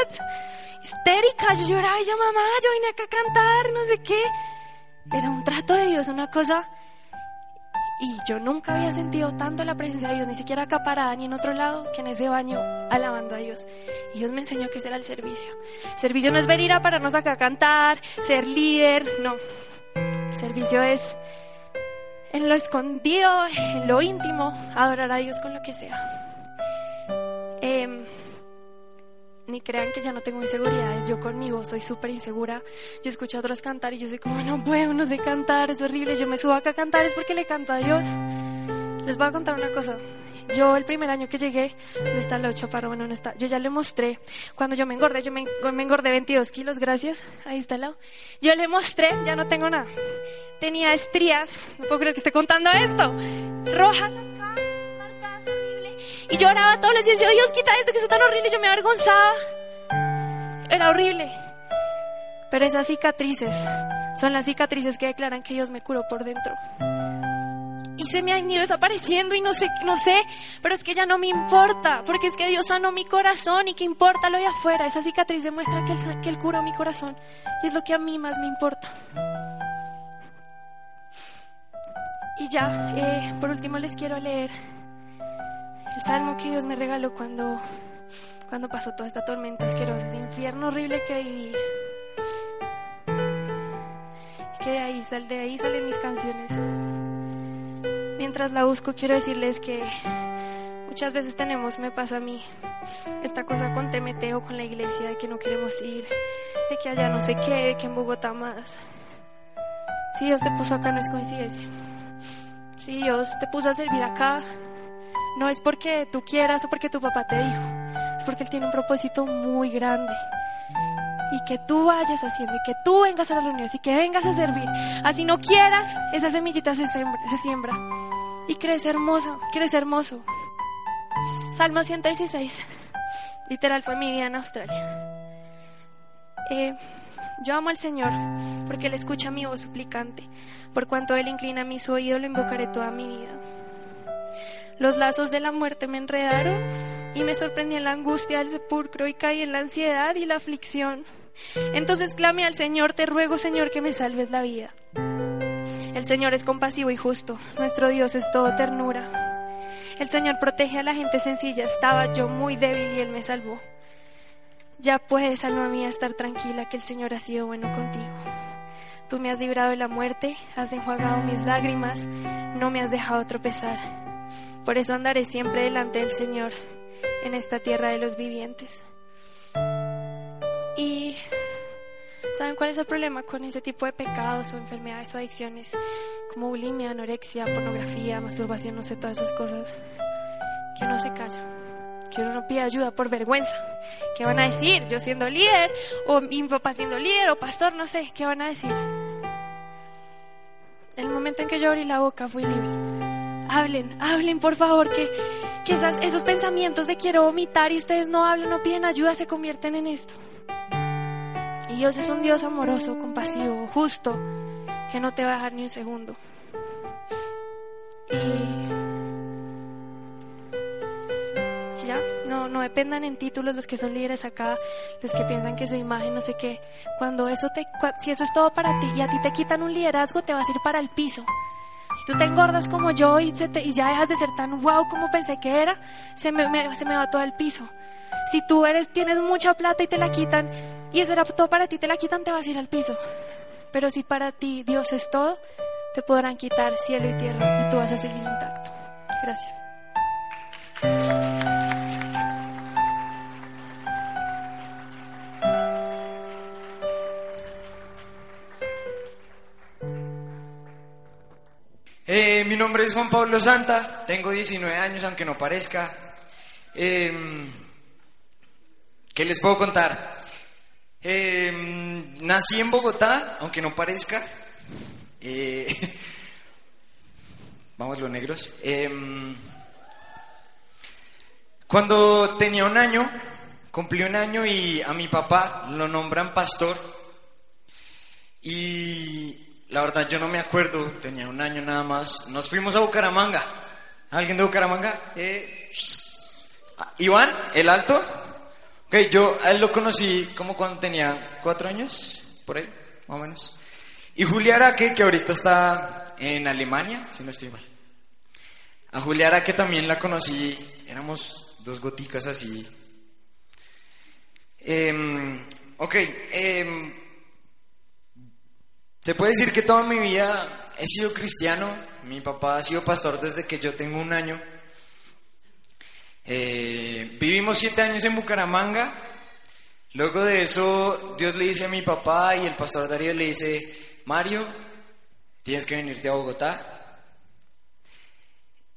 Speaker 3: Histérica, yo lloraba y yo, mamá, yo vine acá a cantar, no sé qué. Era un trato de Dios, una cosa y yo nunca había sentido tanto la presencia de Dios, ni siquiera acá parada ni en otro lado, que en ese baño alabando a Dios. Y Dios me enseñó que ese era el servicio. Servicio no es venir a pararnos acá a cantar, ser líder, no. Servicio es en lo escondido, en lo íntimo, adorar a Dios con lo que sea. Eh, ni crean que ya no tengo inseguridades, yo conmigo soy súper insegura. Yo escucho a otros cantar y yo soy como, no puedo, no sé cantar, es horrible. Yo me subo acá a cantar es porque le canto a Dios. Les voy a contar una cosa. Yo el primer año que llegué, ¿dónde está el chaparro? Bueno, no está. Yo ya le mostré, cuando yo me engordé, yo me, me engordé 22 kilos, gracias. Ahí está el lado. Yo le mostré, ya no tengo nada. Tenía estrías, no puedo creer que esté contando esto. Rojas y lloraba todos los días, yo, Dios, quita esto que es tan horrible, yo me avergonzaba. Era horrible. Pero esas cicatrices son las cicatrices que declaran que Dios me curó por dentro. Y se me han ido desapareciendo y no sé, no sé, pero es que ya no me importa, porque es que Dios sanó mi corazón y que importa lo de afuera. Esa cicatriz demuestra que Él, que él curó mi corazón y es lo que a mí más me importa. Y ya, eh, por último les quiero leer el salmo que Dios me regaló cuando, cuando pasó toda esta tormenta asquerosa, ese infierno horrible que viví. Que de ahí, sal, de ahí salen mis canciones. Mientras la busco, quiero decirles que muchas veces tenemos, me pasa a mí, esta cosa con TMT o con la iglesia, de que no queremos ir, de que allá no sé qué, de que en Bogotá más. Si Dios te puso acá, no es coincidencia. Si Dios te puso a servir acá, no es porque tú quieras o porque tu papá te dijo, es porque Él tiene un propósito muy grande. Y que tú vayas haciendo, y que tú vengas a la reunión, y que vengas a servir. Así no quieras, esa semillita se siembra. Y crece hermosa, crece hermoso. Salmo 116. Literal fue mi vida en Australia. Eh, yo amo al Señor porque Él escucha mi voz suplicante. Por cuanto Él inclina mi oído, lo invocaré toda mi vida. Los lazos de la muerte me enredaron y me sorprendí en la angustia del sepulcro y caí en la ansiedad y la aflicción. Entonces clamé al Señor, te ruego Señor que me salves la vida. El Señor es compasivo y justo, nuestro Dios es todo ternura. El Señor protege a la gente sencilla, estaba yo muy débil y Él me salvó. Ya puedes, alma mía, estar tranquila que el Señor ha sido bueno contigo. Tú me has librado de la muerte, has enjuagado mis lágrimas, no me has dejado tropezar. Por eso andaré siempre delante del Señor en esta tierra de los vivientes. Y ¿saben cuál es el problema con ese tipo de pecados o enfermedades o adicciones? Como bulimia, anorexia, pornografía, masturbación, no sé, todas esas cosas. Que uno se calla. Que uno no pide ayuda por vergüenza. ¿Qué van a decir? Yo siendo líder, o mi papá siendo líder, o pastor, no sé, ¿qué van a decir? El momento en que yo abrí la boca fui libre hablen, hablen por favor, que, esos pensamientos de quiero vomitar y ustedes no hablan, no piden ayuda, se convierten en esto. Y Dios es un Dios amoroso, compasivo, justo, que no te va a dejar ni un segundo. Y ya, no, no dependan en títulos los que son líderes acá, los que piensan que su imagen, no sé qué. Cuando eso te, si eso es todo para ti y a ti te quitan un liderazgo, te vas a ir para el piso. Si tú te engordas como yo y, ya dejas de ser tan wow como pensé que era, se me, se me va todo el piso. Si tú eres, tienes mucha plata y te la quitan, y eso era todo para ti, te la quitan, te vas a ir al piso. Pero si para ti Dios es todo, te podrán quitar cielo y tierra y tú vas a seguir intacto. Gracias.
Speaker 4: Eh, mi nombre es Juan Pablo Santa, tengo 19 años, aunque no parezca. Em, ¿Qué les puedo contar? Em, nací en Bogotá, aunque no parezca. Eh, vamos los negros. Em, cuando tenía un año, cumplí un año y a mi papá lo nombran pastor. Y la verdad yo no me acuerdo, tenía un año nada más. Nos fuimos a Bucaramanga. ¿Alguien de Bucaramanga? Eh, Iván, el alto. Ok, yo a él lo conocí como cuando tenía cuatro años, por ahí, más o menos. Y Julia Araque, que ahorita está en Alemania, si no estoy mal. A Julia Araque también la conocí, éramos dos goticas así. Em, ok, em, se puede decir que toda mi vida he sido cristiano. Mi papá ha sido pastor desde que yo tengo un año. Eh, vivimos siete años en Bucaramanga. Luego de eso, Dios le dice a mi papá y el pastor Darío le dice, Mario, tienes que venirte a Bogotá.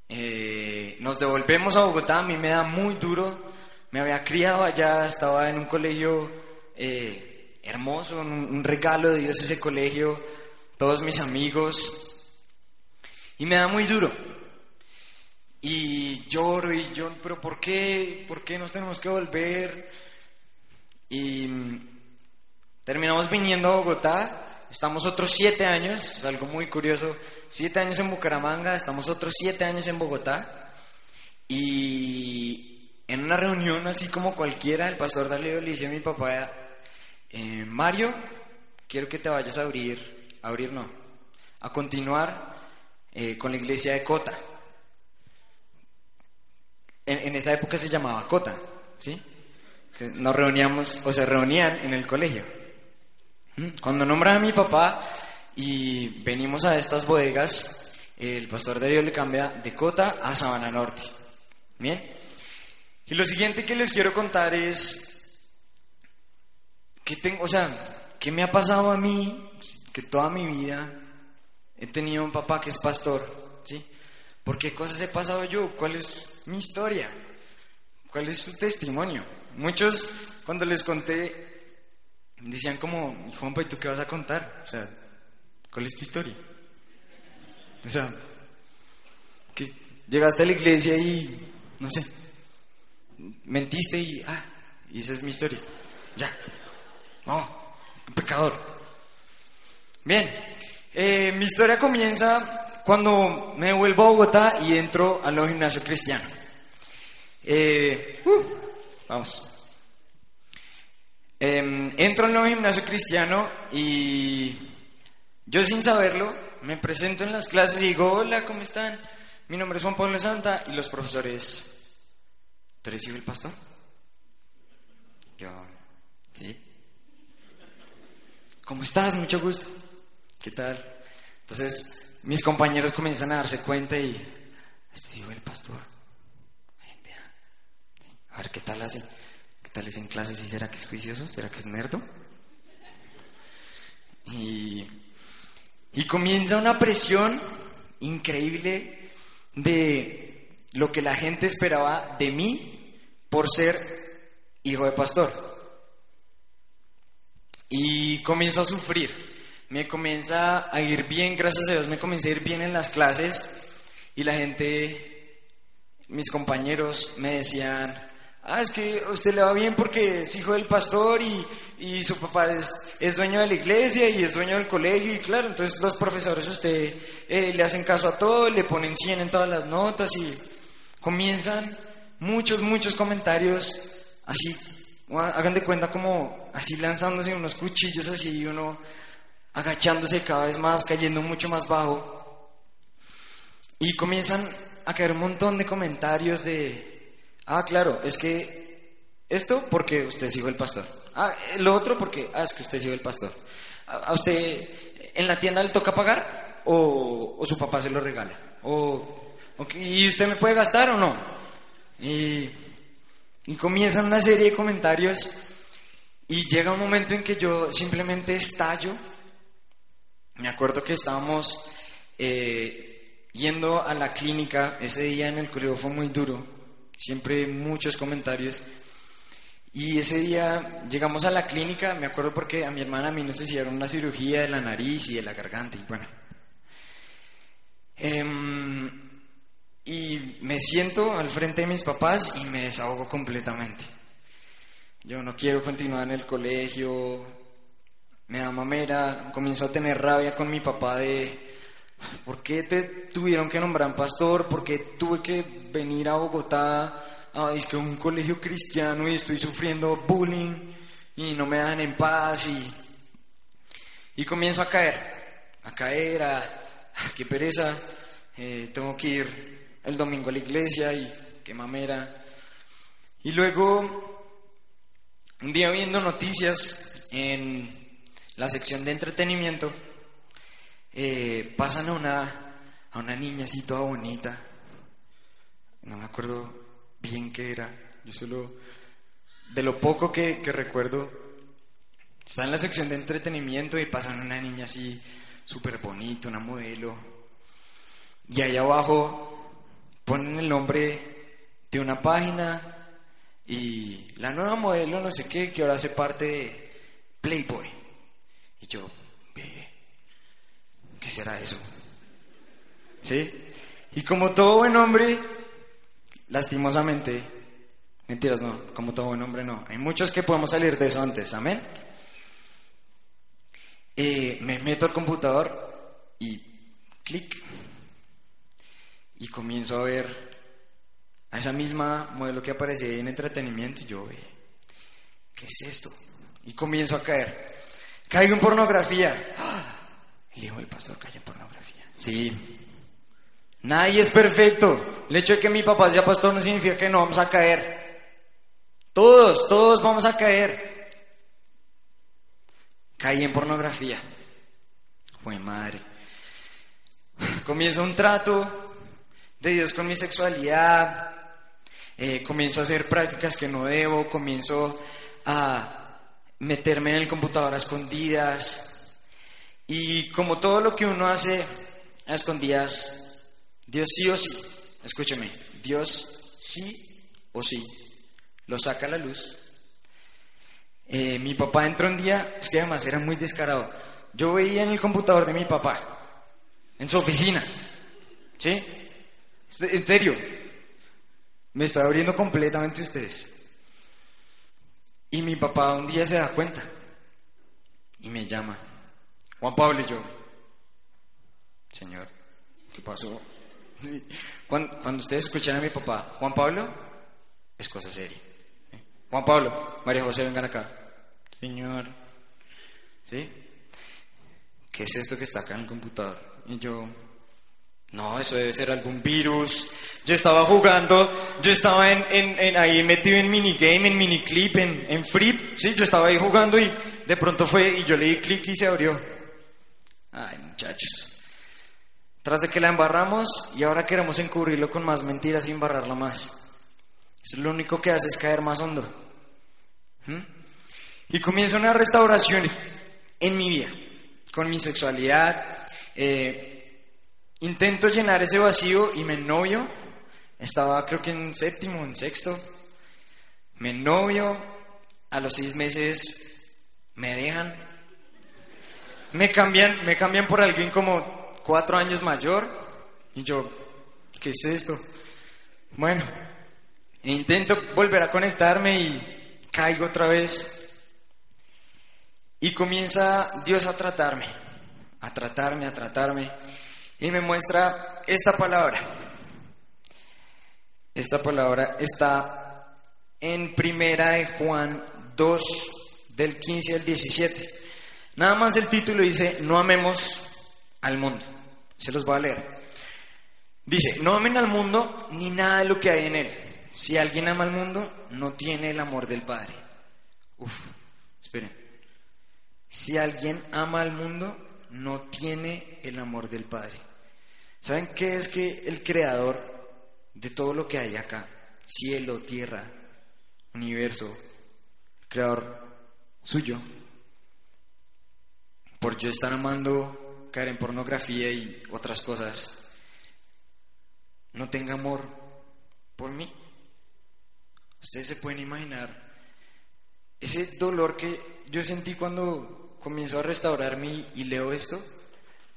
Speaker 4: Eh, nos devolvemos a Bogotá, a mí me da muy duro. Me había criado allá, estaba en un colegio eh, hermoso, un, regalo de Dios ese colegio, todos mis amigos. Y me da muy duro. Y lloro y lloro, pero ¿por qué? ¿Por qué nos tenemos que volver? Y mm, terminamos viniendo a Bogotá, estamos otros siete años, es algo muy curioso, siete años en Bucaramanga, estamos otros siete años en Bogotá. Y en una reunión así como cualquiera, el pastor Daleo le dice a mi papá, eh, Mario, quiero que te vayas a abrir, a abrir no, a continuar eh, con la iglesia de Cota. En, esa época se llamaba Cota, ¿sí? Nos reuníamos, o se reunían en el colegio. ¿Mm? Cuando nombran a mi papá y venimos a estas bodegas, el pastor de Dios le cambia de Cota a Sabana Norte. Bien. Y lo siguiente que les quiero contar es que tengo, o sea, ¿qué me ha pasado a mí? Que toda mi vida he tenido un papá que es pastor, ¿sí? ¿Por qué cosas he pasado yo? ¿Cuál es mi historia? ¿Cuál es su testimonio? Muchos, cuando les conté, decían como, Juanpa, ¿y tú qué vas a contar? O sea, ¿cuál es tu historia? O sea, que llegaste a la iglesia y, no sé, mentiste y, ah, y esa es mi historia. Ya. No, un pecador. Bien, eh, mi historia comienza cuando me vuelvo a Bogotá y entro al nuevo gimnasio cristiano. Eh, uh, vamos. Eh, entro al nuevo gimnasio cristiano y yo sin saberlo me presento en las clases y digo, hola, ¿cómo están? Mi nombre es Juan Pablo Santa y los profesores, ¿tú eres hijo del pastor? Yo, sí. ¿Cómo estás? Mucho gusto. ¿Qué tal? Entonces, mis compañeros comienzan a darse cuenta y, este del pastor. A ver, ¿qué tal hace? ¿Qué tal es en clase? ¿Sí será que es juicioso? ¿Será que es nerdo? Y, y comienza una presión increíble de lo que la gente esperaba de mí por ser hijo de pastor. Y comienzo a sufrir. Me comienza a ir bien, gracias a Dios, me comencé a ir bien en las clases y la gente, mis compañeros me decían, ah, es que usted le va bien porque es hijo del pastor y, y su papá es, es, dueño de la iglesia y es dueño del colegio y claro, entonces los profesores usted eh, le hacen caso a todo, le ponen 100 en todas las notas y comienzan muchos, muchos comentarios así, hagan de cuenta como así lanzándose unos cuchillos así y uno agachándose cada vez más, cayendo mucho más bajo. Y comienzan a caer un montón de comentarios de, ah, claro, es que esto porque usted es hijo del pastor. Ah, lo otro porque, ah, es que usted hijo del pastor. ¿A, usted en la tienda le toca pagar o, o su papá se lo regala? O, ¿Y usted me puede gastar o no? Y, y comienzan una serie de comentarios y llega un momento en que yo simplemente estallo me acuerdo que estábamos eh, yendo a la clínica, ese día en el colegio fue muy duro, siempre muchos comentarios. Y ese día llegamos a la clínica, me acuerdo porque a mi hermana a mí nos hicieron una cirugía de la nariz y de la garganta, y bueno. Eh, y me siento al frente de mis papás y me desahogo completamente. Yo no quiero continuar en el colegio, me da mamera, comienzo a tener rabia con mi papá de ¿por qué te tuvieron que nombrar pastor? ¿Por qué tuve que venir a Bogotá a es que un colegio cristiano y estoy sufriendo bullying y no me dan en paz y, y comienzo a caer, a caer, a ah, qué pereza, eh, tengo que ir el domingo a la iglesia y qué mamera. Y luego, un día viendo noticias en la sección de entretenimiento, eh, pasan a una, a una niña así toda bonita. No me acuerdo bien qué era. Yo solo, de lo poco que, que recuerdo, está en la sección de entretenimiento y pasan a una niña así súper bonita, una modelo. Y ahí abajo ponen el nombre de una página y la nueva modelo no sé qué, que ahora hace parte de Playboy. Y yo, ¿qué será eso? ¿Sí? Y como todo buen hombre, lastimosamente, mentiras no, como todo buen hombre no, hay muchos que podemos salir de eso antes, amén. Eh, me meto al computador y clic y comienzo a ver a esa misma modelo que aparecía en entretenimiento y yo, ¿qué es esto? Y comienzo a caer. Caigo en pornografía. El hijo del pastor cayó en pornografía. Sí. Nadie es perfecto. El hecho de que mi papá sea pastor no significa que no vamos a caer. Todos, todos vamos a caer. Caí en pornografía. Fue madre. Comienzo un trato de Dios con mi sexualidad. Eh, comienzo a hacer prácticas que no debo. Comienzo a meterme en el computador a escondidas. Y como todo lo que uno hace a escondidas, Dios sí o sí, escúcheme, Dios sí o sí lo saca a la luz. Eh, mi papá entró un día, es que además era muy descarado. Yo veía en el computador de mi papá, en su oficina, ¿sí? En serio, me estoy abriendo completamente ustedes. Y mi papá un día se da cuenta y me llama. Juan Pablo y yo. Señor, ¿qué pasó? Cuando, ustedes escuchan a mi papá, Juan Pablo, es cosa seria. Juan Pablo, María José, vengan acá. Señor, ¿sí? ¿Qué es esto que está acá en el computador? Y yo, no, eso debe ser algún virus. Yo estaba jugando, yo estaba en, en, ahí metido en minigame, en miniclip, en, en free. Sí, yo estaba ahí jugando y de pronto fue y yo le di clic y se abrió. Ay, muchachos. Tras de que la embarramos y ahora queremos encubrirlo con más mentiras y embarrarla más. Eso lo único que hace es caer más hondo. ¿Mm? Y comienza una restauración en mi vida, con mi sexualidad. Eh, Intento llenar ese vacío y me novio. Estaba creo que en séptimo, en sexto. Me novio. A los seis meses me dejan. Me cambian, me cambian por alguien como cuatro años mayor. Y yo, ¿qué es esto? Bueno, intento volver a conectarme y caigo otra vez. Y comienza Dios a tratarme, a tratarme, a tratarme y me muestra esta palabra. Esta palabra está en Primera de Juan 2, del 15 al 17. Nada más el título dice, no amemos al mundo. Se los voy a leer. Dice, no amen al mundo ni nada de lo que hay en él. Si alguien ama al mundo, no tiene el amor del Padre. Uf, esperen. Si alguien ama al mundo, no tiene el amor del Padre. ¿Saben qué es que el creador de todo lo que hay acá, cielo, tierra, universo, creador suyo, por yo estar amando caer en pornografía y otras cosas, no tenga amor por mí? Ustedes se pueden imaginar ese dolor que yo sentí cuando comienzo a restaurarme y leo esto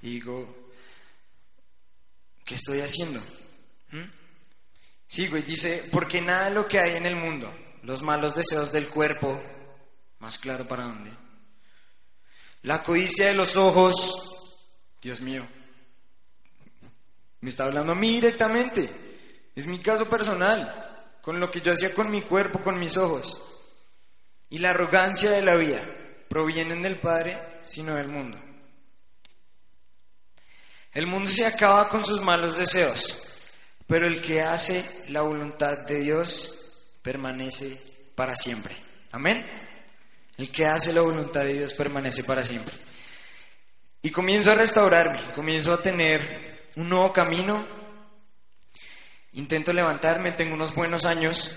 Speaker 4: y digo, ¿Qué estoy haciendo? ¿Mm? Sigo y dice, porque nada de lo que hay en el mundo, los malos deseos del cuerpo, más claro para dónde, La codicia de los ojos, Dios mío, me está hablando a mí directamente. Es mi caso personal, con lo que yo hacía con mi cuerpo, con mis ojos. Y la arrogancia de la vida provienen del Padre, sino del mundo. El mundo se acaba con sus malos deseos, pero el que hace la voluntad de Dios permanece para siempre. Amén. El que hace la voluntad de Dios permanece para siempre. Y comienzo a restaurarme, comienzo a tener un nuevo camino. Intento levantarme, tengo unos buenos años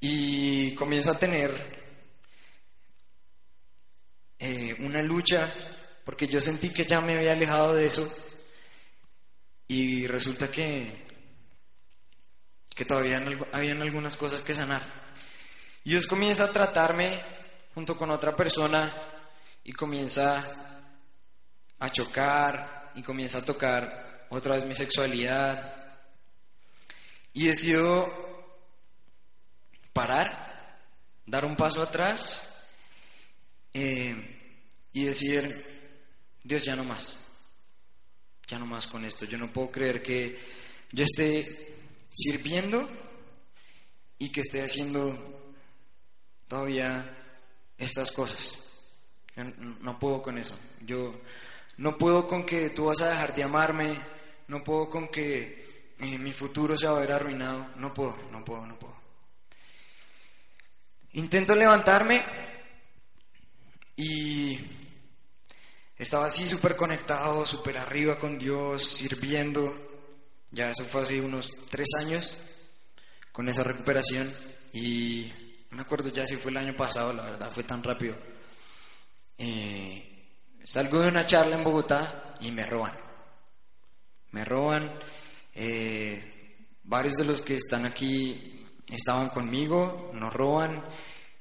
Speaker 4: y comienzo a tener eh, una lucha porque yo sentí que ya me había alejado de eso y resulta que, que todavía habían algunas cosas que sanar. Y Dios comienza a tratarme junto con otra persona y comienza a chocar y comienza a tocar otra vez mi sexualidad. Y decido parar, dar un paso atrás eh, y decir, Dios ya no más, ya no más con esto. Yo no puedo creer que yo esté sirviendo y que esté haciendo todavía estas cosas. No puedo con eso. Yo no puedo con que tú vas a dejar de amarme. No puedo con que eh, mi futuro se va a ver arruinado. No puedo, no puedo, no puedo. Intento levantarme y estaba así súper conectado, súper arriba con Dios, sirviendo. Ya eso fue hace unos tres años con esa recuperación. Y no me acuerdo ya si fue el año pasado, la verdad, fue tan rápido. Eh, salgo de una charla en Bogotá y me roban. Me roban. Eh, varios de los que están aquí estaban conmigo, nos roban.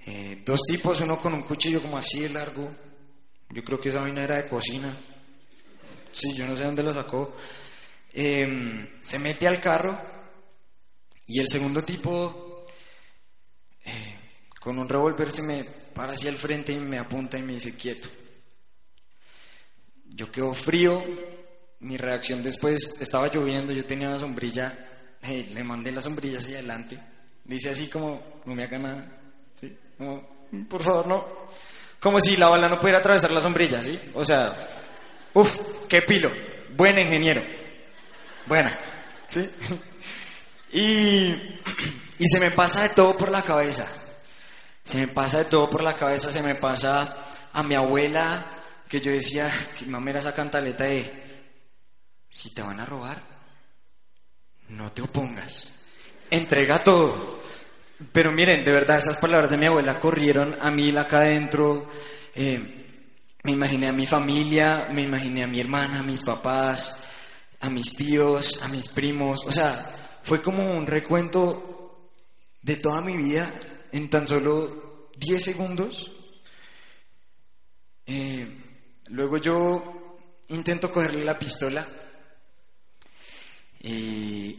Speaker 4: Eh, dos tipos, uno con un cuchillo como así de largo, yo creo que esa vaina era de cocina. Sí, yo no sé dónde lo sacó. Em, se mete al carro y el segundo tipo, eh, con un revólver, se me para hacia el frente y me apunta y me dice quieto. Yo quedo frío. Mi reacción después estaba lloviendo, yo tenía una sombrilla, eh, le mandé la sombrilla hacia adelante. Dice así como, no me haga nada. ¿sí? por favor, no. Como si la bala no pudiera atravesar la sombrilla, ¿sí? O sea, uff, qué pilo. Buen ingeniero. Buena, ¿sí? Y, y se me pasa de todo por la cabeza. Se me pasa de todo por la cabeza, se me pasa a mi abuela, que yo decía, que mamá era esa cantaleta de, si te van a robar, no te opongas, entrega todo. Pero miren, de verdad, esas palabras de mi abuela corrieron a mí acá adentro. Eh, me imaginé a mi familia, me imaginé a mi hermana, a mis papás, a mis tíos, a mis primos. O sea, fue como un recuento de toda mi vida en tan solo 10 segundos. Eh, luego yo intento cogerle la pistola y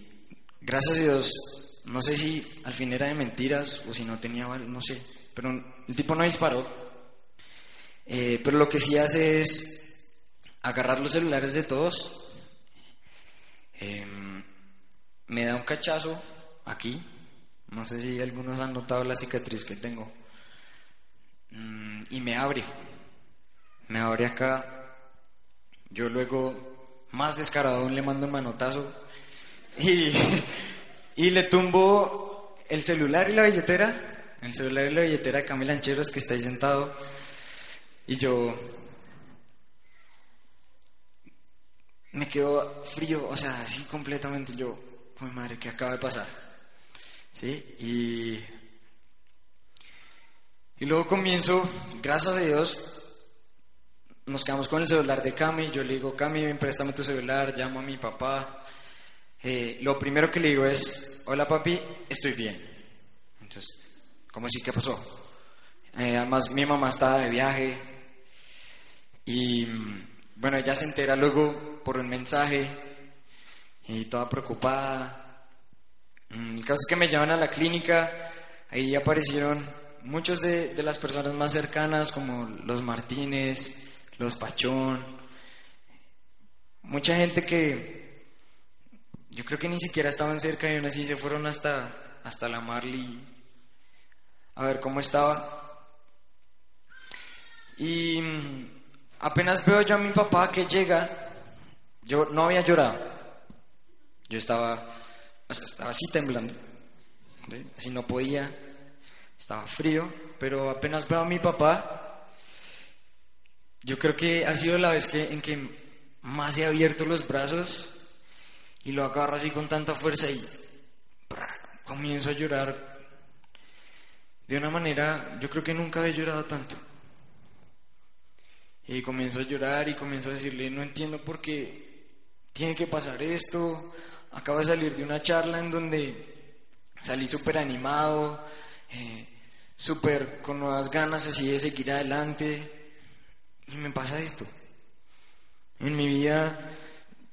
Speaker 4: gracias a Dios no sé si al fin era de mentiras o si no tenía, no sé, pero el tipo no disparó. Eh, pero lo que sí hace es agarrar los celulares de todos, em, me da un cachazo aquí, no sé si algunos han notado la cicatriz que tengo, mm, y me abre, me abre acá, yo luego, más descarado, le mando un manotazo. Y Y le tumbo el celular y la billetera, el celular y la billetera de Camila Ancheros que está ahí sentado. Y yo me quedo frío, o sea, así completamente yo, pues madre, ¿qué acaba de pasar? ¿Sí? Y, y luego comienzo, gracias a Dios, nos quedamos con el celular de Cami, yo le digo, Cami, préstame tu celular, llamo a mi papá, eh, lo primero que le digo es, hola papi, estoy bien. Entonces, ¿cómo así? ¿Qué pasó? Eh, además, mi mamá estaba de viaje y, bueno, ella se entera luego por un mensaje y toda preocupada. Mm, el caso es que me llevan a la clínica, ahí aparecieron muchos de, de las personas más cercanas, como los Martínez, los Pachón, mucha gente que yo creo que ni siquiera estaban cerca y aún así se fueron hasta, hasta la Marley. A ver cómo estaba. Y mm, apenas veo yo a mi papá que llega, yo no había llorado, yo estaba, estaba así temblando, así no podía, estaba frío, pero apenas veo a mi papá, yo creo que ha sido la vez que, en que más he abierto los brazos y lo agarro así con tanta fuerza y comienzo a llorar de una manera, yo creo que nunca había llorado tanto. Y comienzo a llorar y comienzo a decirle, no entiendo por qué tiene que pasar esto. Acabo de salir de una charla en donde salí súper animado, eh, súper con nuevas ganas así de seguir adelante. Y me pasa esto. En mi vida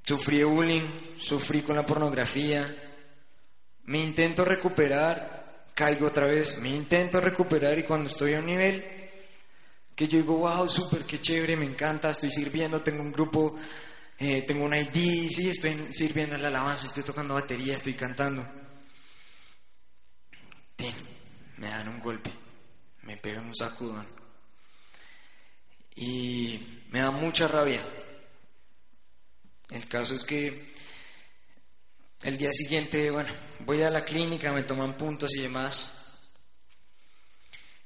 Speaker 4: sufrí bullying, sufrí con la pornografía. Me intento recuperar, caigo otra vez, me intento recuperar y cuando estoy a un nivel que yo digo, wow, súper, qué chévere, me encanta, estoy sirviendo, tengo un grupo, eh, tengo un ID, sí, estoy sirviendo en la alabanza, estoy tocando batería, estoy cantando. me dan un golpe, me pegan un sacudón. Y me da mucha rabia. El caso es que el día siguiente, bueno, voy a la clínica, me toman puntos y demás.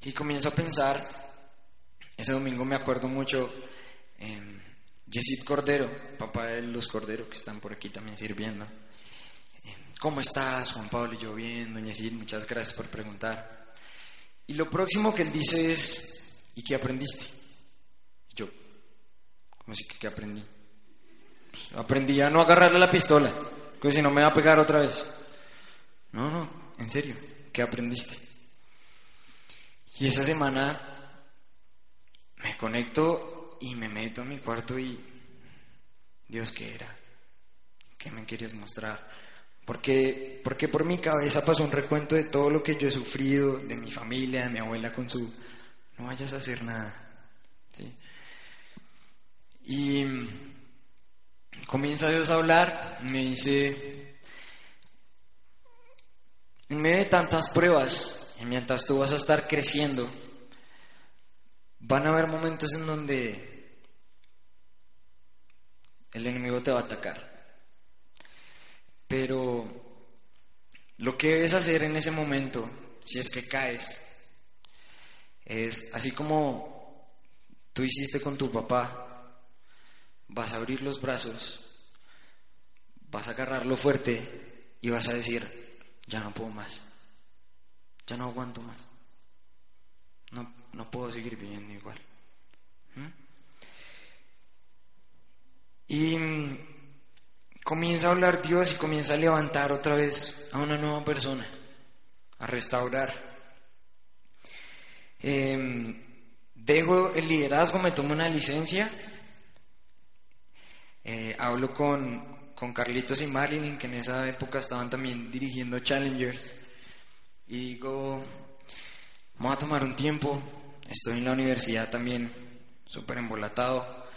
Speaker 4: Y comienzo a pensar ese domingo me acuerdo mucho en Yesid Cordero, papá de los Cordero que están por aquí también sirviendo. ¿Cómo estás, Juan Pablo? Yo bien, doña Yesid, muchas gracias por preguntar. Y lo próximo que él dice es, ¿y qué aprendiste? yo, ¿cómo así que qué aprendí? Pues, aprendí a no agarrarle la pistola, porque si no me va a pegar otra vez. No, no, en serio, ¿qué aprendiste? Y esa semana me conecto y me meto en mi cuarto y Dios, ¿qué era? ¿Qué me querías mostrar? Porque, porque por mi cabeza pasó un recuento de todo lo que yo he sufrido, de mi familia, de mi abuela con su, no vayas a hacer nada. ¿sí? Y comienza Dios a hablar, me dice, en medio de tantas pruebas, y mientras tú vas a estar creciendo, Van a haber momentos en donde el enemigo te va a atacar. Pero lo que debes hacer en ese momento, si es que caes, es así como tú hiciste con tu papá, vas a abrir los brazos, vas a agarrarlo fuerte y vas a decir, ya no puedo más, ya no aguanto más. No, no puedo seguir viviendo igual. Y comienza a hablar Dios y comienza a levantar otra vez a una nueva persona, a restaurar. Em, dejo el liderazgo, me tomo una licencia, eh, hablo con, con Carlitos y Marilyn, que en esa época estaban también dirigiendo Challengers, y digo, vamos a tomar un tiempo, Estoy en la universidad también súper embolatado.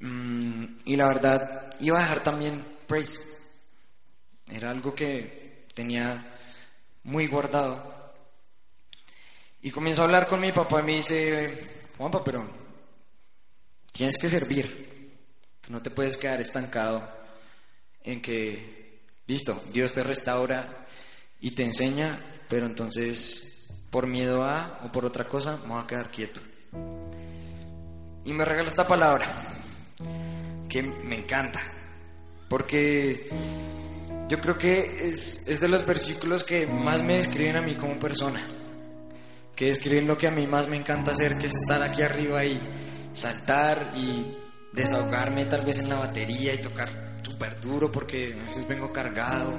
Speaker 4: Mm, y la verdad, iba a dejar también Praise. Era algo que tenía muy guardado. Y comienzo a hablar con mi papá y me dice, Juanpa, pero tienes que servir. No te puedes quedar estancado en que, listo, Dios te restaura y te enseña, pero entonces por miedo a o por otra cosa, me voy a quedar quieto. Y me regala esta palabra, que me encanta, porque yo creo que es, es de los versículos que más me describen a mí como persona, que describen lo que a mí más me encanta hacer, que es estar aquí arriba y saltar y desahogarme tal vez en la batería y tocar súper duro porque a veces vengo cargado,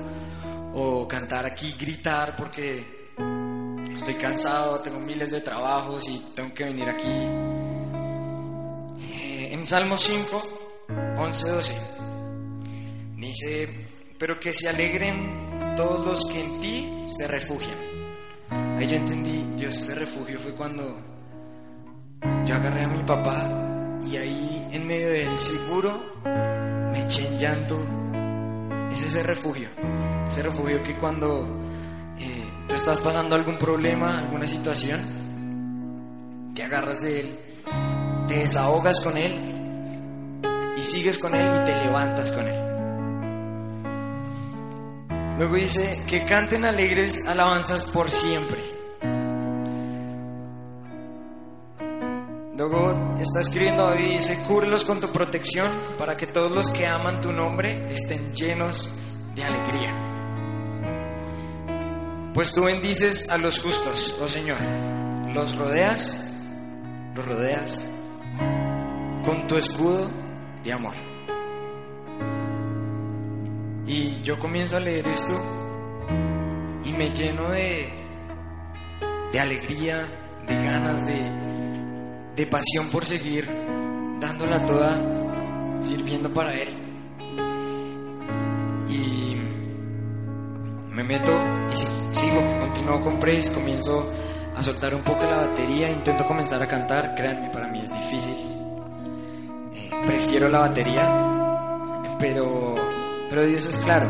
Speaker 4: o cantar aquí, gritar porque estoy cansado, tengo miles de trabajos y tengo que venir aquí. Eh, en Salmo 5, 11, 12, dice, pero que se alegren todos los que en ti se refugian. ahí yo entendí, Dios ese refugio fue cuando yo agarré a mi papá y ahí en medio del seguro me eché en llanto. Es ese refugio, ese refugio que cuando eh, tú estás pasando algún problema, alguna situación, te agarras de él, te desahogas con él y sigues con él y te levantas con él. Luego dice que canten alegres alabanzas por siempre. Luego está escribiendo David, dice, cúbrelos con tu protección para que todos los que aman tu nombre estén llenos de alegría. Pues tú bendices a los justos, oh Señor. Los rodeas, los rodeas con tu escudo de amor. Y yo comienzo a leer esto y me lleno de, de alegría, de ganas, de, de pasión por seguir dándola toda, sirviendo para Él. Y me meto y sigo, continúo con Praise, comienzo a soltar un poco la batería, intento comenzar a cantar, créanme, para mí es difícil. Eh, prefiero la batería, pero, pero Dios es claro.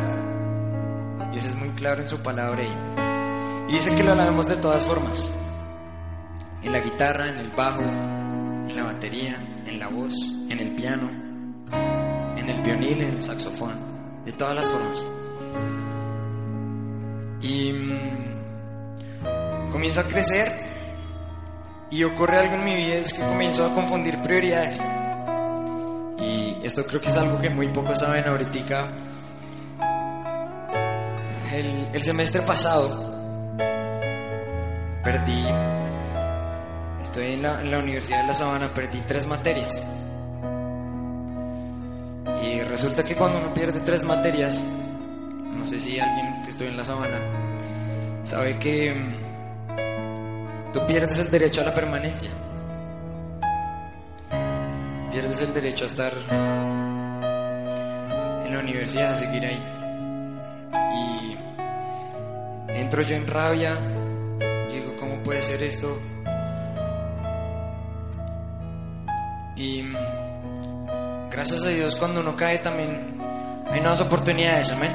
Speaker 4: Dios es muy claro en su palabra y, y dice que lo alabemos de todas formas. En la guitarra, en el bajo, en la batería, en la voz, en el piano, en el violín, en el saxofón, de todas las formas. Y mm, comienzo a crecer y ocurre algo en mi vida, es que comienzo a confundir prioridades. Y esto creo que es algo que muy pocos saben ahorita. El semestre pasado perdí, estoy en la, Universidad de La Sabana, perdí tres materias. Y resulta que cuando uno pierde tres materias, no sé si alguien que estoy en La Sabana sabe que mm, tú pierdes el derecho a la permanencia. Pierdes el derecho a estar en la universidad, a seguir ahí. Y entro yo en rabia, digo, ¿cómo puede ser esto? Y mm, gracias a Dios cuando uno cae también hay nuevas oportunidades, amén.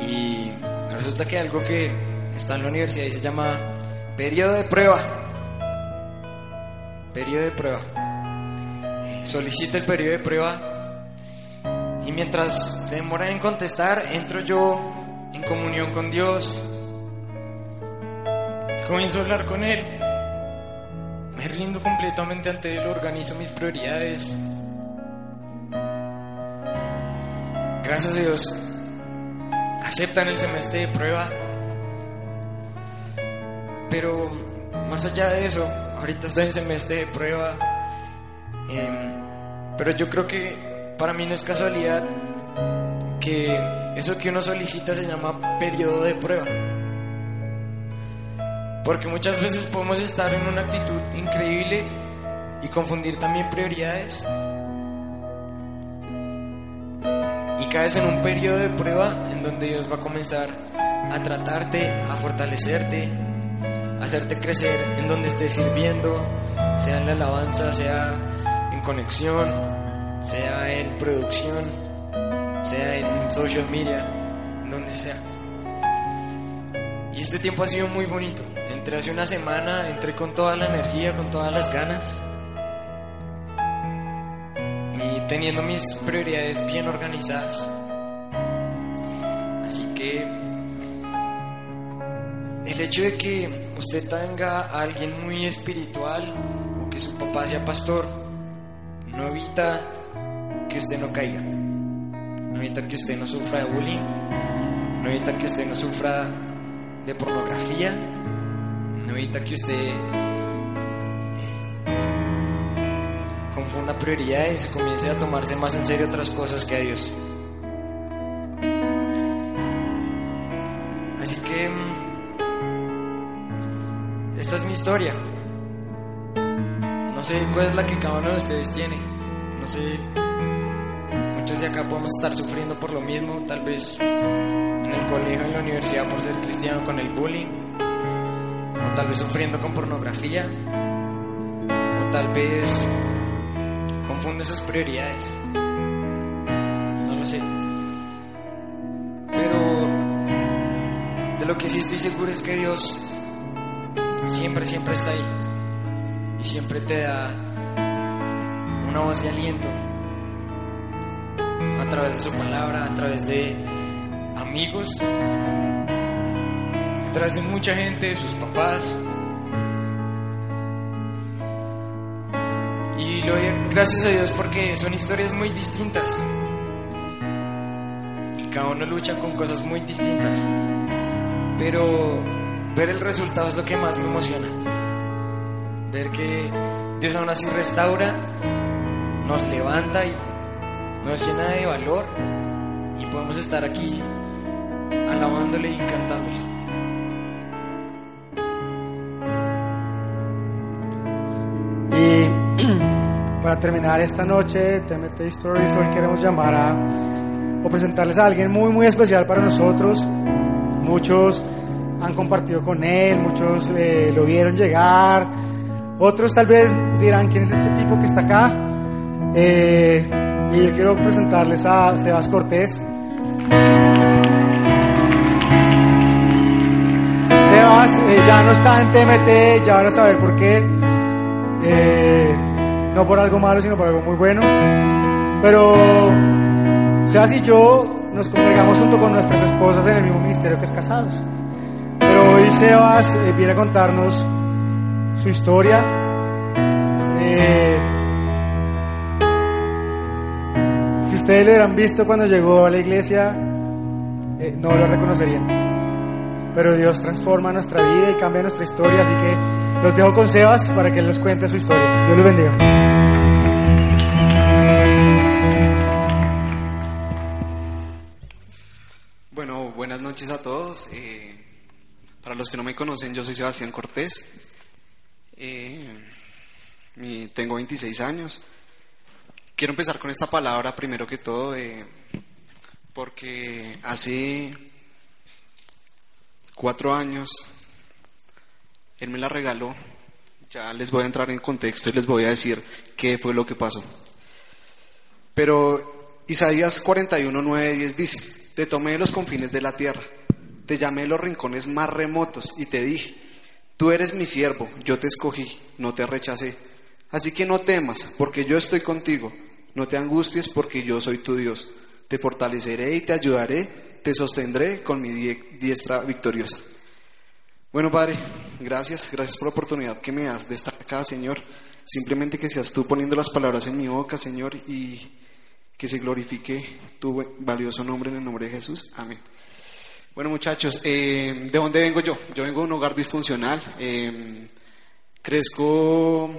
Speaker 4: Y resulta que algo que está en la universidad y se llama periodo de prueba. Periodo de prueba. Solicita el periodo de prueba y mientras se demora en contestar, entro yo en comunión con Dios. Comienzo a hablar con Él. Me rindo completamente ante Él, organizo mis prioridades. Gracias a Dios, aceptan el semestre de prueba. Pero más allá de eso, ahorita estoy en semestre de prueba. em, pero yo creo que para mí no es casualidad que eso que uno solicita se llama periodo de prueba. Porque muchas veces podemos estar en una actitud increíble y confundir también prioridades. Y caes en un periodo de prueba en donde Dios va a comenzar a tratarte, a fortalecerte, a hacerte crecer en donde estés sirviendo, sea en la alabanza, sea en conexión, sea en producción, sea en social media, donde sea. Y este tiempo ha sido muy bonito. Entré hace una semana, entré con toda la energía, con todas las ganas. Y teniendo mis prioridades bien organizadas. Así que el hecho de que usted tenga a alguien muy espiritual o que su papá sea pastor no evita que usted no caiga. No evita que usted no sufra de bullying. No evita que usted no sufra de pornografía. Evita que usted confunda prioridades y comience a tomarse más en serio otras cosas que a Dios. Así que mm, esta es mi historia. No sé cuál es la que cada uno de ustedes tiene. No sé, muchos de acá podemos estar sufriendo por lo mismo, tal vez en el colegio, en la universidad por ser cristiano con el bullying. O tal vez sufriendo con pornografía, o tal vez confunde sus prioridades. No lo sé. Pero de lo que sí estoy seguro es que Dios siempre, siempre está ahí. Y siempre te da una voz de aliento a través de su palabra, a través de amigos, través de mucha gente, sus papás. Y lo gracias a Dios porque son historias muy distintas. Y cada uno lucha con cosas muy distintas. Pero ver el resultado es lo que más me emociona. Ver que Dios aún así restaura, nos levanta y nos llena de valor y podemos estar aquí alabándole y cantándole.
Speaker 5: Para terminar esta noche, TMT Stories, hoy queremos llamar a o presentarles a alguien muy, muy especial para nosotros. Muchos han compartido con él, muchos eh, lo vieron llegar, otros tal vez dirán quién es este tipo que está acá. Eh, y yo quiero presentarles a Sebas Cortés. Sebas eh, ya no está en TMT, ya van a saber por qué. No por algo malo, sino por algo muy bueno. Pero Sebas y yo nos congregamos junto con nuestras esposas en el mismo ministerio que es Casados. Pero hoy Sebas eh, viene a contarnos su historia. Eh, si ustedes lo hubieran visto cuando llegó a la iglesia, eh, no lo reconocerían. Pero Dios transforma nuestra vida y cambia nuestra historia, así que los dejo con Sebas para que él les cuente su historia. Dios los bendiga.
Speaker 6: Bueno, buenas noches a todos. Eh, para los que no me conocen, yo soy Sebastián Cortés. Eh, tengo 26 años. Quiero empezar con esta palabra primero que todo, eh, porque hace cuatro años él me la regaló. Ya les voy a entrar en contexto y les voy a decir qué fue lo que pasó. Pero Isaías 41, 9, 10 dice, te tomé de los confines de la tierra, te llamé de los rincones más remotos y te dije, tú eres mi siervo, yo te escogí, no te rechacé. Así que no temas, porque yo estoy contigo, no te angusties, porque yo soy tu Dios. Te fortaleceré y te ayudaré, te sostendré con mi die- diestra victoriosa. Bueno, Padre, gracias, gracias por la oportunidad que me das de estar acá, Señor. Simplemente que seas tú poniendo las palabras en mi boca, Señor, y que se glorifique tu valioso nombre en el nombre de Jesús. Amén. Bueno, muchachos, eh, ¿de dónde vengo yo? Yo vengo de un hogar disfuncional. eh, crezco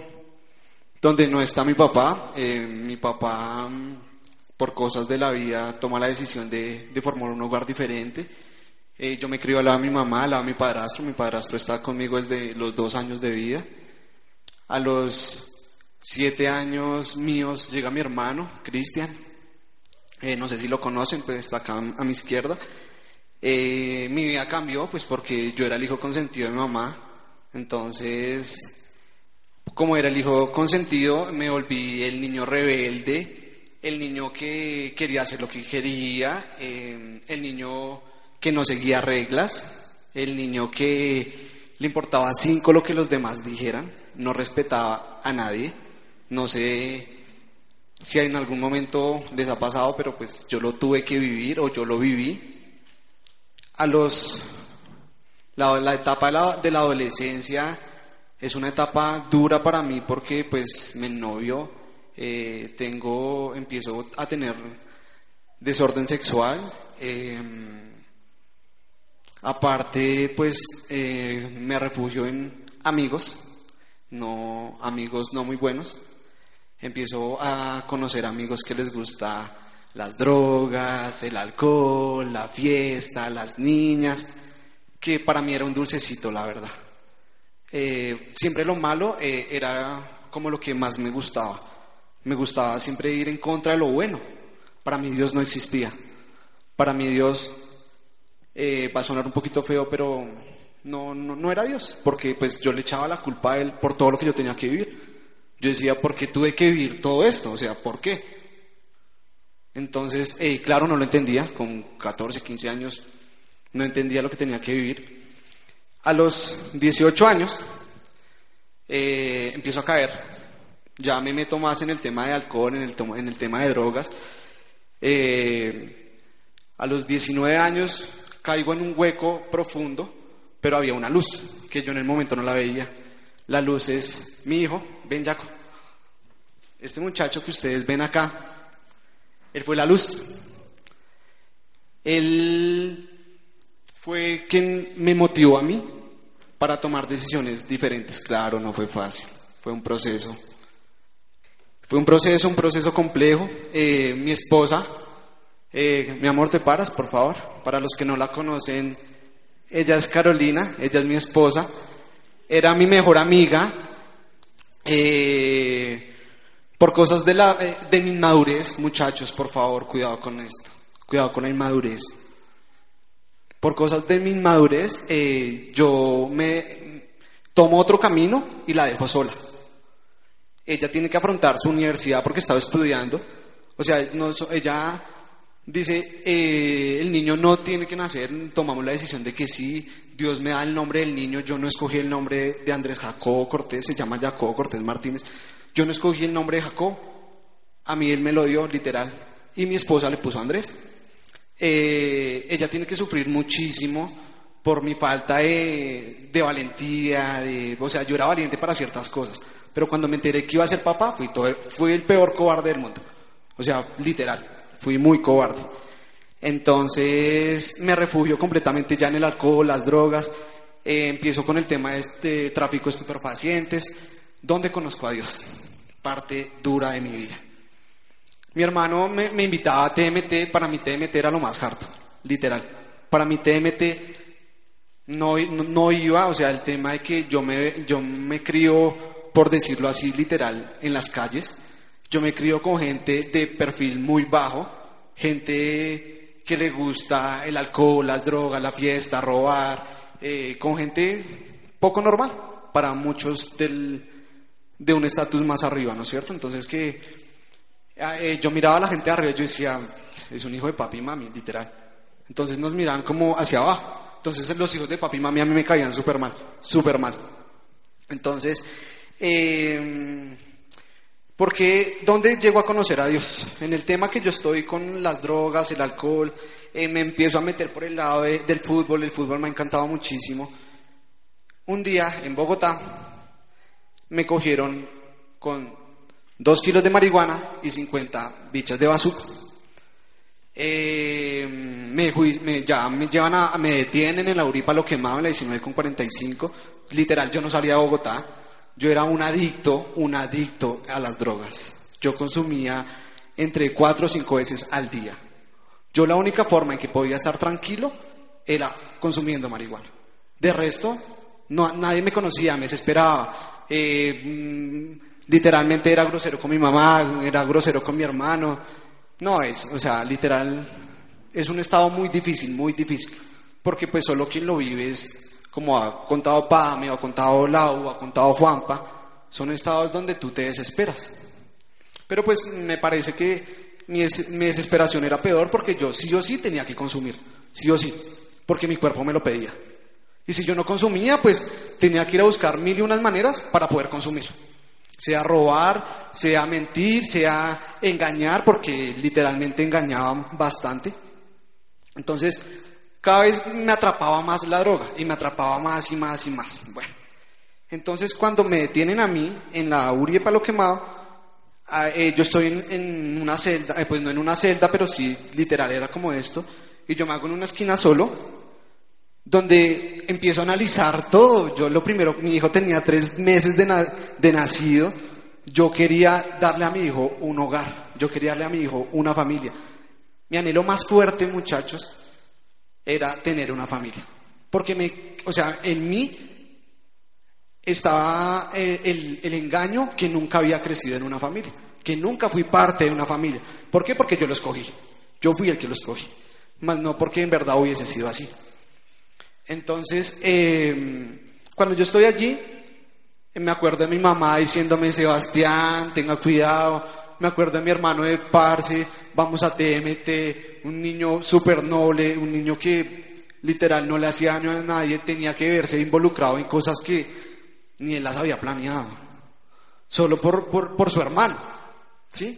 Speaker 6: donde no está mi papá. eh, mi papá, mm, por cosas de la vida, toma la decisión de, de formar un hogar diferente. Eh, yo me crié al lado de mi mamá, al lado de mi padrastro. Mi padrastro está conmigo desde los dos años de vida. A los siete años míos llega mi hermano, Cristian. Eh, no sé si lo conocen, pero está acá a mi izquierda. Eh, mi vida cambió, pues porque yo era el hijo consentido de mi mamá. Entonces, como era el hijo consentido, me volví el niño rebelde, el niño que quería hacer lo que quería, el niño que no seguía reglas, el niño que le importaba cinco lo que los demás dijeran, no respetaba a nadie. No sé si en algún momento les ha pasado, pero pues yo lo tuve que vivir o yo lo viví. A los la, etapa de la, de la adolescencia es una etapa dura para mí porque pues me novio, eh, tengo, empiezo a tener desorden sexual. eh, aparte, pues eh, me refugio en amigos, no amigos no muy buenos. Empiezo a conocer amigos que les gusta las drogas, el alcohol, la fiesta, las niñas, que para mí era un dulcecito, la verdad. Eh, siempre lo malo eh, era como lo que más me gustaba. Me gustaba siempre ir en contra de lo bueno. Para mí Dios no existía. Para mí Dios eh, va a sonar un poquito feo, pero no, no, no era Dios, porque pues yo le echaba la culpa a Él por todo lo que yo tenía que vivir. Yo decía, ¿por qué tuve que vivir todo esto? O sea, ¿por qué? Entonces, eh, claro, no lo entendía, con 14, 15 años, no entendía lo que tenía que vivir. A los 18 años, eh, empiezo a caer, ya me meto más en el tema de alcohol, en el, en el tema de drogas. Eh, a los 19 años caigo en un hueco profundo, pero había una luz que yo en el momento no la veía. La luz es mi hijo, Ben Jaco. Este muchacho que ustedes ven acá, él fue la luz. Él fue quien me motivó a mí para tomar decisiones diferentes. Claro, no fue fácil, fue un proceso. Fue un proceso, un proceso complejo. Eh, mi esposa, eh, mi amor, ¿te paras, por favor? Para los que no la conocen, ella es Carolina, ella es mi esposa. Era mi mejor amiga. Eh, por cosas de, la, de mi inmadurez, muchachos, por favor, cuidado con esto. Cuidado con la inmadurez. Por cosas de mi inmadurez, yo me tomo otro camino y la dejo sola ella tiene que afrontar su universidad porque estaba estudiando. O sea, ella dice, eh, el niño no tiene que nacer, tomamos la decisión de que sí, Dios me da el nombre del niño, yo no escogí el nombre de Andrés Jacobo Cortés, se llama Jacobo Cortés Martínez, yo no escogí el nombre de Jacob, a mí él me lo dio literal, y mi esposa le puso Andrés. Eh, ella tiene que sufrir muchísimo por mi falta de, de valentía, de, o sea, yo era valiente para ciertas cosas, pero cuando me enteré que iba a ser papá, fui, todo, fui el peor cobarde del mundo. O sea, literal, fui muy cobarde. Entonces me refugio completamente ya en el alcohol, las drogas. Eh, empiezo con el tema de este tráfico de estupefacientes, donde conozco a Dios. Parte dura de mi vida. Mi hermano me, invitaba a TMT, para mí TMT era lo más harto, literal. Para mí TMT no, no, iba, o sea, el tema de que yo me, yo me crío por decirlo así literal, en las calles. Yo me crío con gente de perfil muy bajo, gente que le gusta el alcohol, las drogas, la fiesta, robar, eh, con gente poco normal para muchos del, de un estatus más arriba, ¿no es cierto? Entonces que ah, eh, yo miraba a la gente de arriba y yo decía, es un hijo de papi y mami, literal. Entonces nos miraban como hacia abajo. Entonces los hijos de papi y mami a mí me caían súper mal, súper mal. Entonces eh, porque, ¿dónde llego a conocer a Dios? En el tema que yo estoy con las drogas, el alcohol, eh, me empiezo a meter por el lado del fútbol, el fútbol me ha encantado muchísimo. Un día en Bogotá me cogieron con dos kilos de marihuana y 50 bichas de bazooka. Eh, me, ya me llevan a, me detienen en la Uripa, lo quemaban en la 19 con 45. Literal, yo no salía a Bogotá. Yo era un adicto, un adicto a las drogas. Yo consumía entre cuatro o cinco veces al día. Yo la única forma en que podía estar tranquilo era consumiendo marihuana. De resto, no, nadie me conocía, me desesperaba. Eh, mm, literalmente era grosero con mi mamá, era grosero con mi hermano. No es, o sea, literal, es un estado muy difícil, muy difícil. Porque pues solo quien lo vive es como ha contado Pame, o ha contado Lau, ha contado Juanpa, son estados donde tú te desesperas. Pero pues me parece que mi, desesperación era peor porque yo sí o sí tenía que consumir, sí o sí, porque mi cuerpo me lo pedía. Y si yo no consumía, pues tenía que ir a buscar mil y unas maneras para poder consumir. Sea robar, sea mentir, sea engañar, porque literalmente engañaban bastante. Entonces, cada vez me atrapaba más la droga y me atrapaba más y más y más. Bueno, entonces cuando me detienen a mí en la Uri Palo Quemado, ah, eh, yo estoy en, una celda, eh, pues no en una celda, pero sí literal era como esto, y yo me hago en una esquina solo, donde empiezo a analizar todo. Yo lo primero, mi hijo tenía tres meses de, de nacido, yo quería darle a mi hijo un hogar, yo quería darle a mi hijo una familia. Mi anhelo más fuerte, muchachos, era tener una familia. Porque me, o sea, en mí estaba eh, el, el, engaño que nunca había crecido en una familia, que nunca fui parte de una familia. ¿Por qué? Porque yo lo escogí. Yo fui el que lo escogí. Más no porque en verdad hubiese sido así. Entonces, eh, cuando yo estoy allí, me acuerdo de mi mamá diciéndome, Sebastián, tenga cuidado. Me acuerdo de mi hermano de Parce, vamos a TMT, un niño súper noble, un niño que literal no le hacía daño a nadie, tenía que verse involucrado en cosas que ni él las había planeado, solo por, por, su hermano, ¿sí?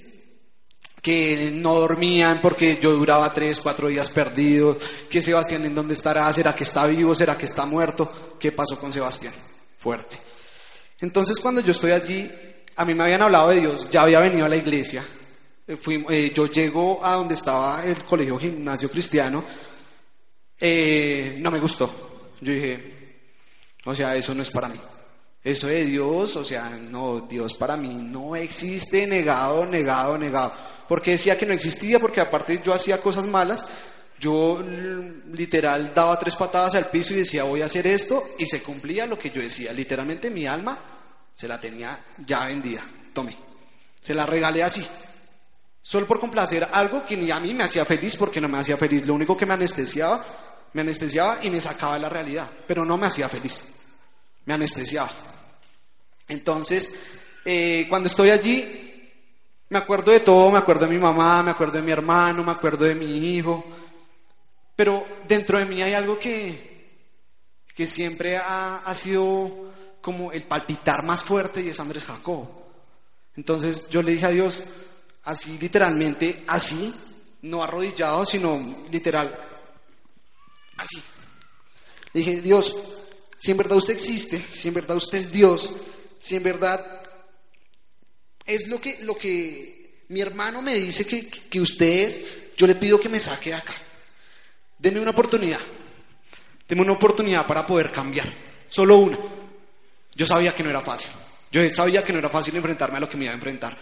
Speaker 6: que no dormían porque yo duraba tres, cuatro días perdido, que Sebastián en dónde estará, será que está vivo, será que está muerto, ¿qué pasó con Sebastián? Fuerte. Entonces cuando yo estoy allí, a mí me habían hablado de Dios, ya había venido a la iglesia, eh, eh, yo llego a donde estaba el colegio gimnasio cristiano, eh, no me gustó, yo dije, o sea, eso no es para mí. Eso de Dios, o sea, no, Dios para mí no existe, negado, negado, negado. Porque decía que no existía, porque aparte yo hacía cosas malas, yo literal daba tres patadas al piso y decía voy a hacer esto y se cumplía lo que yo decía. Literalmente mi alma se la tenía ya vendida. Tome, se la regalé así. Solo por complacer algo que ni a mí me hacía feliz porque no me hacía feliz. Lo único que me anestesiaba, me anestesiaba y me sacaba de la realidad, pero no me hacía feliz. Me anestesiaba. Entonces, eh, cuando estoy allí, me acuerdo de todo, me acuerdo de mi mamá, me acuerdo de mi hermano, me acuerdo de mi hijo, pero dentro de mí hay algo que, que siempre ha, ha sido como el palpitar más fuerte y es Andrés Jacob. Entonces yo le dije a Dios, así literalmente, así, no arrodillado, sino literal, así. Le dije, Dios, si en verdad usted existe, si en verdad usted es Dios, si en verdad es lo que, lo que mi hermano me dice que, que usted es, yo le pido que me saque de acá. Deme una oportunidad. Deme una oportunidad para poder cambiar. Solo una. Yo sabía que no era fácil. Yo sabía que no era fácil enfrentarme a lo que me iba a enfrentar.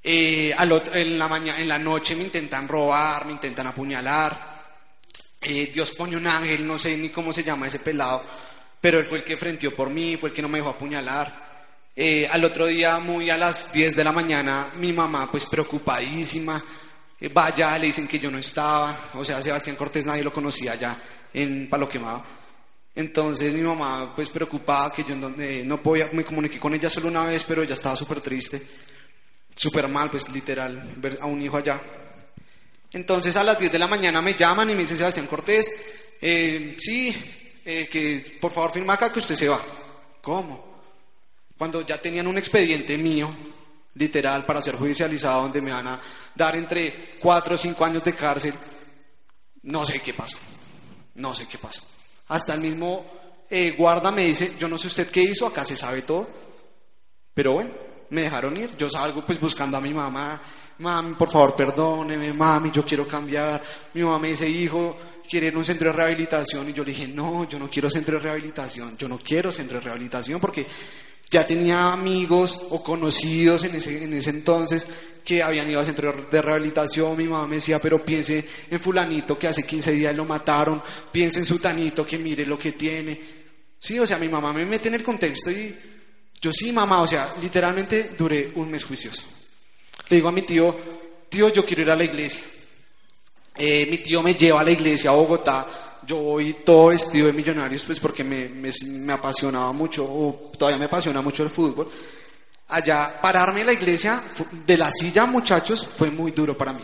Speaker 6: Eh, en, la en la noche me intentan robar, me intentan apuñalar. Eh, Dios pone un ángel, no sé ni cómo se llama ese pelado, pero él fue el que frenteó por mí, fue el que no me dejó apuñalar. Eh, al otro día, muy a las 10 de la mañana, mi mamá, pues preocupadísima, eh, vaya, le dicen que yo no estaba, o sea, Sebastián Cortés nadie lo conocía allá en Palo Quemado. Entonces mi mamá, pues preocupada, que yo eh, no podía, me comuniqué con ella solo una vez, pero ella estaba súper triste, súper mal, pues literal, ver a un hijo allá. Entonces a las 10 de la mañana me llaman y me dicen, Sebastián Cortés, eh, sí, que por favor firma acá que usted se va. ¿Cómo? Cuando ya tenían un expediente mío, literal, para ser judicializado, donde me van a dar entre cuatro o cinco años de cárcel. No sé qué pasó. No sé qué pasó. Hasta el mismo eh, guarda me dice, yo no sé usted qué hizo, acá se sabe todo. Pero bueno, me dejaron ir. Yo salgo pues buscando a mi mamá. Mami, por favor, perdóneme, mami, yo quiero cambiar. Mi mamá me dice, hijo, ¿quiere un centro de rehabilitación? Y yo le dije, no, yo no quiero centro de rehabilitación. Yo no quiero centro de rehabilitación porque ya tenía amigos o conocidos en ese, en ese entonces que habían ido al centro de rehabilitación. Mi mamá me decía, pero piense en fulanito que hace 15 días lo mataron, piense en su tanito que mire lo que tiene. Sí, o sea, mi mamá me mete en el contexto y yo sí, mamá, o sea, literalmente duré un mes juicioso. Le digo a mi tío, tío, yo quiero ir a la iglesia. Eh, mi tío me lleva a la iglesia a Bogotá yo voy todo vestido de millonarios, pues porque me, me, apasionaba mucho, o todavía me apasiona mucho el fútbol. Allá, pararme en la iglesia, de la silla, muchachos, fue muy duro para mí.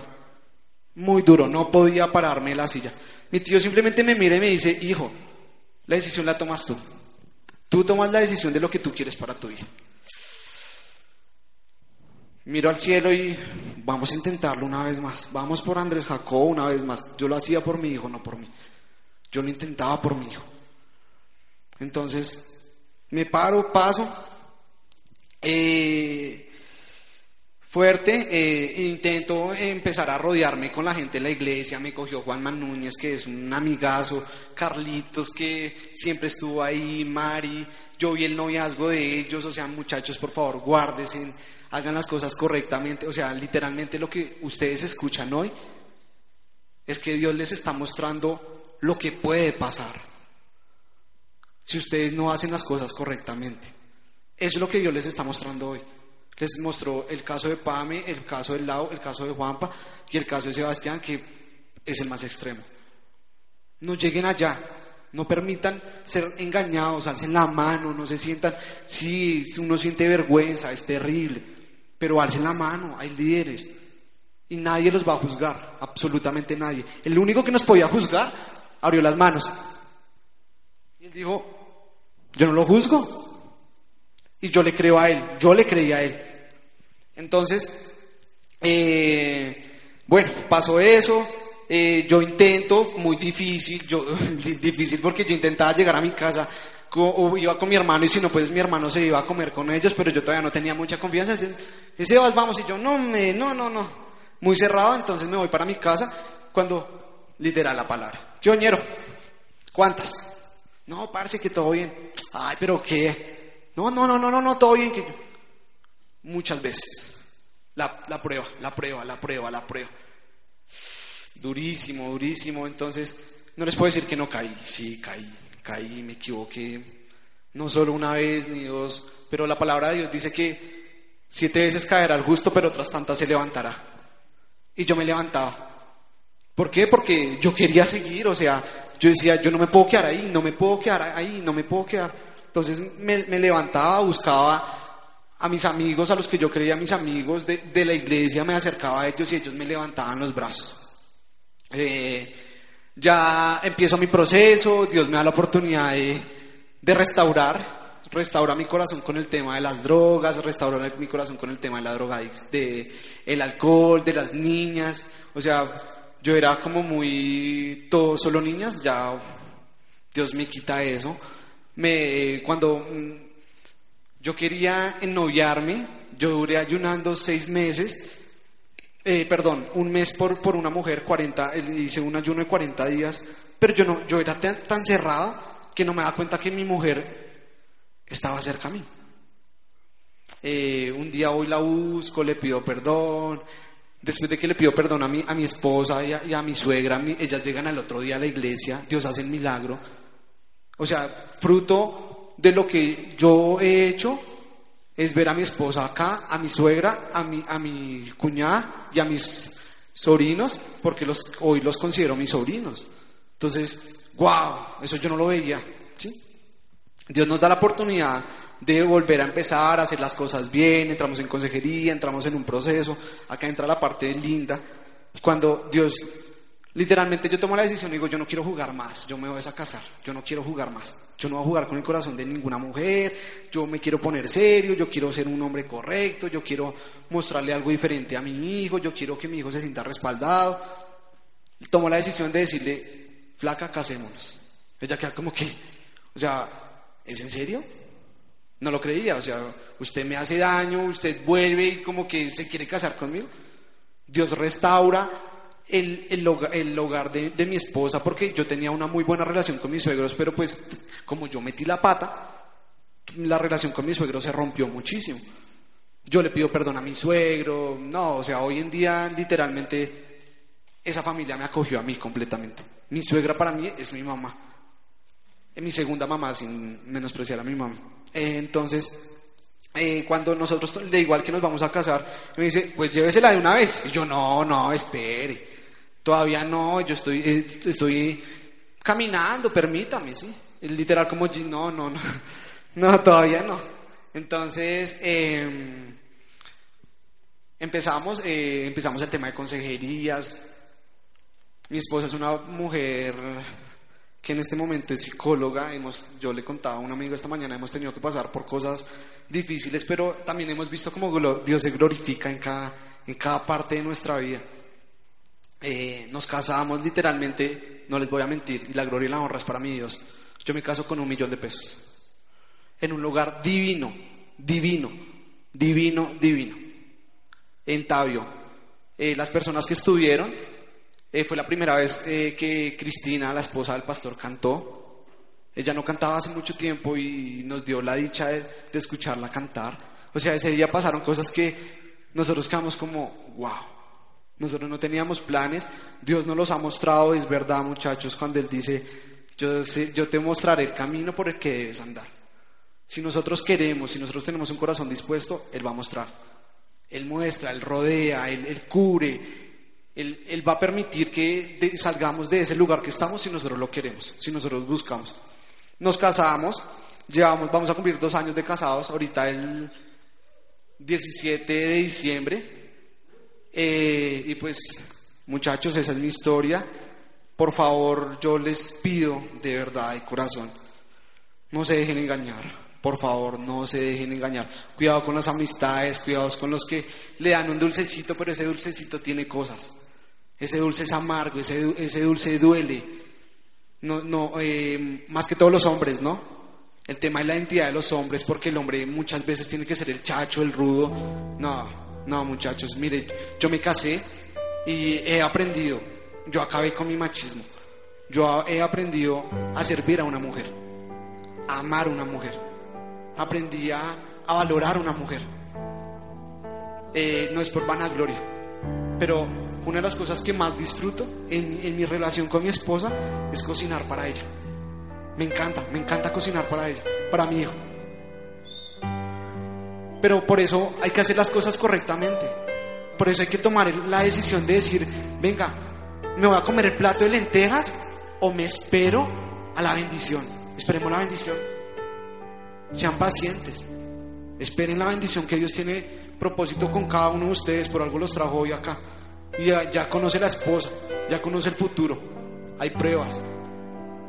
Speaker 6: Muy duro, no podía pararme en la silla. Mi tío simplemente me mira y me dice, hijo, la decisión la tomas tú. Tú tomas la decisión de lo que tú quieres para tu vida. Miro al cielo y vamos a intentarlo una vez más. Vamos por Andrés Jacob una vez más. Yo lo hacía por mi hijo, no por mí. Yo lo intentaba por mi hijo. Entonces, me paro, paso, eh, fuerte, eh, intento empezar a rodearme con la gente de la iglesia, me cogió Juan Núñez, que es un amigazo, Carlitos, que siempre estuvo ahí, Mari, yo vi el noviazgo de ellos, o sea, muchachos, por favor, guárdense, hagan las cosas correctamente, o sea, literalmente lo que ustedes escuchan hoy es que Dios les está mostrando lo que puede pasar si ustedes no hacen las cosas correctamente. Eso es lo que Dios les está mostrando hoy. Les mostró el caso de Pame, el caso de Lau, el caso de Juanpa y el caso de Sebastián, que es el más extremo. No lleguen allá. No permitan ser engañados, alcen la mano, no se sientan, sí, uno siente vergüenza, es terrible, pero alcen la mano, hay líderes y nadie los va a juzgar, absolutamente nadie. El único que nos podía juzgar abrió las manos. Y él dijo, yo no lo juzgo. Y yo le creo a él, yo le creí a él. Entonces, eh, bueno, pasó eso, eh, yo intento, muy difícil, yo, difícil porque yo intentaba llegar a mi casa, iba con mi hermano y si no, pues mi hermano se iba a comer con ellos, pero yo todavía no tenía mucha confianza. Dice, vas, vamos, y yo, no, me, no, no, no, muy cerrado, entonces me voy para mi casa. Cuando, literal la palabra, ñero? ¿cuántas? No, parece que todo bien. Ay, pero ¿qué? No, no, no, no, no, no, todo bien. Muchas veces. La, la prueba, la prueba, la prueba, la prueba durísimo, durísimo. Entonces, no les puedo decir que no caí. Sí, caí, caí, me equivoqué. No solo una vez ni dos, pero la palabra de Dios dice que siete veces caerá el justo, pero otras tantas se levantará. Y yo me levantaba. ¿Por qué? Porque yo quería seguir, o sea, yo decía, yo no me puedo quedar ahí, no me puedo quedar ahí, no me puedo quedar. Entonces me, levantaba, buscaba a mis amigos, a los que yo creía mis amigos de, de la iglesia, me acercaba a ellos y ellos me levantaban los brazos. Eh, ya empiezo mi proceso, Dios me da la oportunidad de, restaurar, restaurar mi corazón con el tema de las drogas, restaurar mi corazón con el tema de la droga, de el alcohol, de las niñas, o sea, yo era como muy todo solo niñas, ya Dios me quita eso. Me, cuando mm, yo quería ennoviarme, yo duré ayunando seis meses eh, perdón, un mes por, por una mujer, 40, hice un ayuno de 40 días, pero yo, no, yo era tan, tan cerrado que no me daba cuenta que mi mujer estaba cerca a mí. Eh, un día hoy la busco, le pido perdón. Después de que le pido perdón a mi, a mi esposa y a, mi suegra, ellas llegan al otro día a la iglesia, Dios hace el milagro. O sea, fruto de lo que yo he hecho, es ver a mi esposa acá, a mi suegra, a mi, a mi cuñada y a mis sobrinos, porque hoy los considero mis sobrinos. Entonces, wow, eso yo no lo veía. ¿sí? Dios nos da la oportunidad de volver a empezar a hacer las cosas bien, entramos en consejería, entramos en un proceso, acá entra la parte linda. Cuando Dios Literalmente yo tomo la decisión y digo, yo no quiero jugar más, yo me voy a casar, yo no quiero jugar más, yo no voy a jugar con el corazón de ninguna mujer, yo me quiero poner serio, yo quiero ser un hombre correcto, yo quiero mostrarle algo diferente a mi hijo, yo quiero que mi hijo se sienta respaldado. Tomo la decisión de decirle, flaca, casémonos. Ella queda como que, o sea, ¿es en serio? No lo creía, o sea, usted me hace daño, usted vuelve y como que se quiere casar conmigo. Dios restaura, el, el, hogar, de, mi esposa porque yo tenía una muy buena relación con mis suegros, pero pues como yo metí la pata, la relación con mi suegro se rompió muchísimo. Yo le pido perdón a mi suegro, no, o sea, hoy en día literalmente esa familia me acogió a mí completamente. Mi suegra para mí es mi mamá, es mi segunda mamá, sin menospreciar a mi mamá. Entonces, eh, cuando nosotros, de igual que nos vamos a casar, me dice, pues llévesela de una vez. Y yo, no, no, espere. Todavía no, yo estoy, eh, estoy caminando, permítame, ¿sí? Literal como, no, no, no, no, todavía no. Entonces, em, empezamos, eh, empezamos el tema de consejerías. Mi esposa es una mujer que en este momento es psicóloga. Hemos, yo le contaba a un amigo esta mañana, hemos tenido que pasar por cosas difíciles, pero también hemos visto cómo Dios se glorifica en cada, en cada parte de nuestra vida. Eh, nos casamos literalmente, no les voy a mentir, y la gloria y la honra es para mi Dios. Yo me caso con un millón de pesos. En un lugar divino, divino, divino, divino. En Tabio. Eh, las personas que estuvieron, eh, fue la primera vez que Cristina, la esposa del pastor, cantó. Ella no cantaba hace mucho tiempo y nos dio la dicha de, escucharla cantar. O sea, ese día pasaron cosas que nosotros quedamos como, wow. Nosotros no teníamos planes, Dios nos los ha mostrado, es verdad muchachos, cuando Él dice, yo te mostraré el camino por el que debes andar. Si nosotros queremos, si nosotros tenemos un corazón dispuesto, Él va a mostrar. Él muestra, Él rodea, Él, cubre. Él, va a permitir que salgamos de ese lugar que estamos si nosotros lo queremos, si nosotros buscamos. Nos casamos, llevamos, vamos a cumplir dos años de casados, ahorita el 17 de diciembre. Eh, y pues, muchachos, esa es mi historia. Por favor, yo les pido de verdad, de corazón, no se dejen engañar. Por favor, no se dejen engañar. Cuidado con las amistades, cuidados con los que le dan un dulcecito, pero ese dulcecito tiene cosas. Ese dulce es amargo, ese, ese dulce duele. No, no, eh, más que todos los hombres, ¿no? El tema es la identidad de los hombres, porque el hombre muchas veces tiene que ser el chacho, el rudo. No, no, muchachos, mire, yo me casé y he aprendido, yo acabé con mi machismo. Yo he aprendido a servir a una mujer, a amar a una mujer. Aprendí a, a valorar a una mujer. Eh, no es por vanagloria, pero una de las cosas que más disfruto en, mi relación con mi esposa es cocinar para ella. Me encanta, me encanta cocinar para ella, para mi hijo. Pero por eso hay que hacer las cosas correctamente. Por eso hay que tomar la decisión de decir, venga, ¿me voy a comer el plato de lentejas o me espero a la bendición? Esperemos la bendición. Sean pacientes. Esperen la bendición que Dios tiene propósito con cada uno de ustedes. Por algo los trajo hoy acá. Y ya, ya conoce la esposa, ya conoce el futuro. Hay pruebas.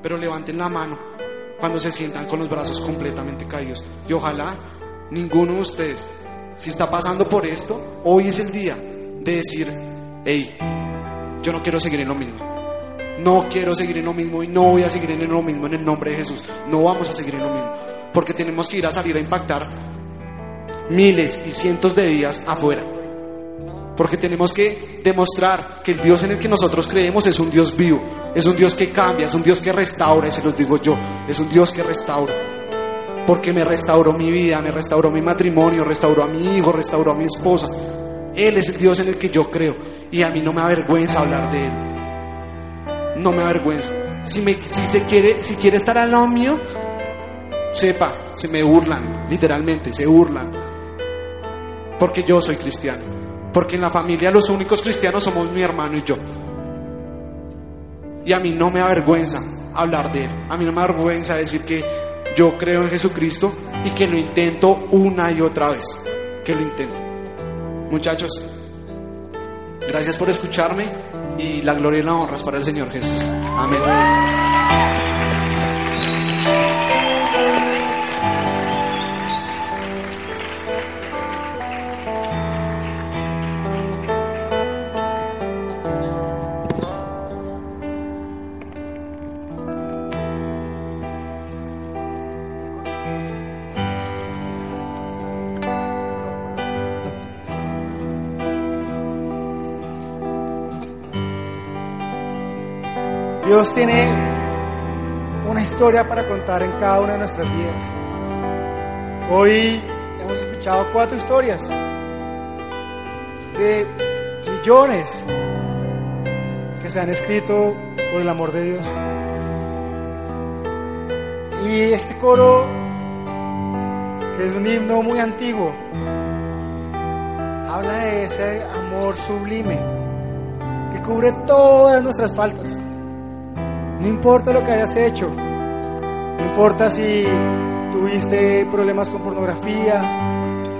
Speaker 6: Pero levanten la mano cuando se sientan con los brazos completamente caídos. Y ojalá ninguno de ustedes, si está pasando por esto, hoy es el día de decir, hey, yo no quiero seguir en lo mismo. No quiero seguir en lo mismo y no voy a seguir en lo mismo en el nombre de Jesús. No vamos a seguir en lo mismo. Porque tenemos que ir a salir a impactar miles y cientos de vidas afuera. Porque tenemos que demostrar que el Dios en el que nosotros creemos es un Dios vivo, es un Dios que cambia, es un Dios que restaura, y se los digo yo, es un Dios que restaura. Porque me restauró mi vida, me restauró mi matrimonio, restauró a mi hijo, restauró a mi esposa. Él es el Dios en el que yo creo y a mí no me avergüenza hablar de Él. No me avergüenza. Si, si, se quiere, si quiere estar al lado mío, sepa, se me burlan, literalmente, se burlan. Porque yo soy cristiano. Porque en la familia los únicos cristianos somos mi hermano y yo. Y a mí no me avergüenza hablar de Él. A mí no me avergüenza decir que yo creo en Jesucristo y que lo intento una y otra vez. Que lo intento. Muchachos, gracias por escucharme y la gloria y la honra es para el Señor Jesús. Amén.
Speaker 5: Dios tiene una historia para contar en cada una de nuestras vidas. Hoy hemos escuchado cuatro historias de millones que se han escrito por el amor de Dios. Y este coro, que es un himno muy antiguo, habla de ese amor sublime que cubre todas nuestras faltas. No importa lo que hayas hecho, no importa si tuviste problemas con pornografía,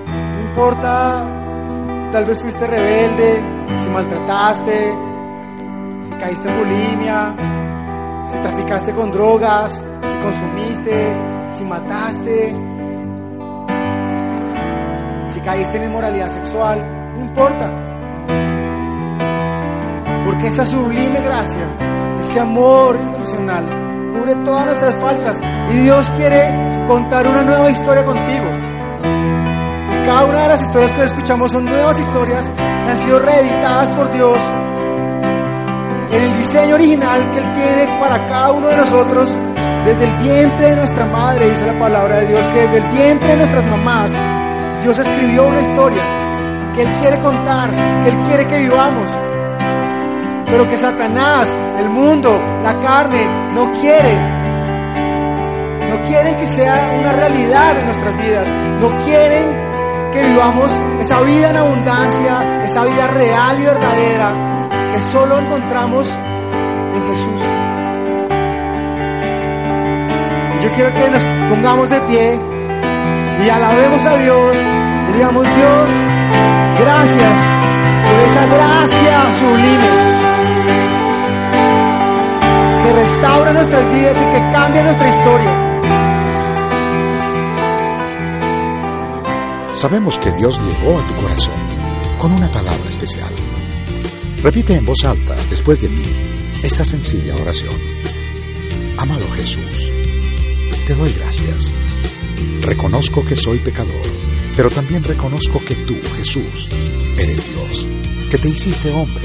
Speaker 5: no importa si tal vez fuiste rebelde, si maltrataste, si caíste en bulimia, si traficaste con drogas, si consumiste, si mataste, si caíste en inmoralidad sexual, no importa. Porque esa sublime gracia, ese amor incondicional, cubre todas nuestras faltas. Y Dios quiere contar una nueva historia contigo. Y cada una de las historias que escuchamos son nuevas historias que han sido reeditadas por Dios en el diseño original que Él tiene para cada uno de nosotros desde el vientre de nuestra madre, dice la palabra de Dios, que desde el vientre de nuestras mamás Dios escribió una historia que Él quiere contar, que Él quiere que vivamos pero que Satanás, el mundo, la carne, no quiere. No quieren que sea una realidad en nuestras vidas. No quieren que vivamos esa vida en abundancia, esa vida real y verdadera que solo encontramos en Jesús. Yo quiero que nos pongamos de pie y alabemos a Dios y digamos, Dios, gracias por esa gracia sublime que restaura nuestras vidas y que cambia nuestra historia.
Speaker 1: Sabemos que Dios llegó a tu corazón con una palabra especial. Repite en voz alta, después de mí, esta sencilla oración. Amado Jesús, te doy gracias. Reconozco que soy pecador, pero también reconozco que tú, Jesús, eres Dios, que te hiciste hombre,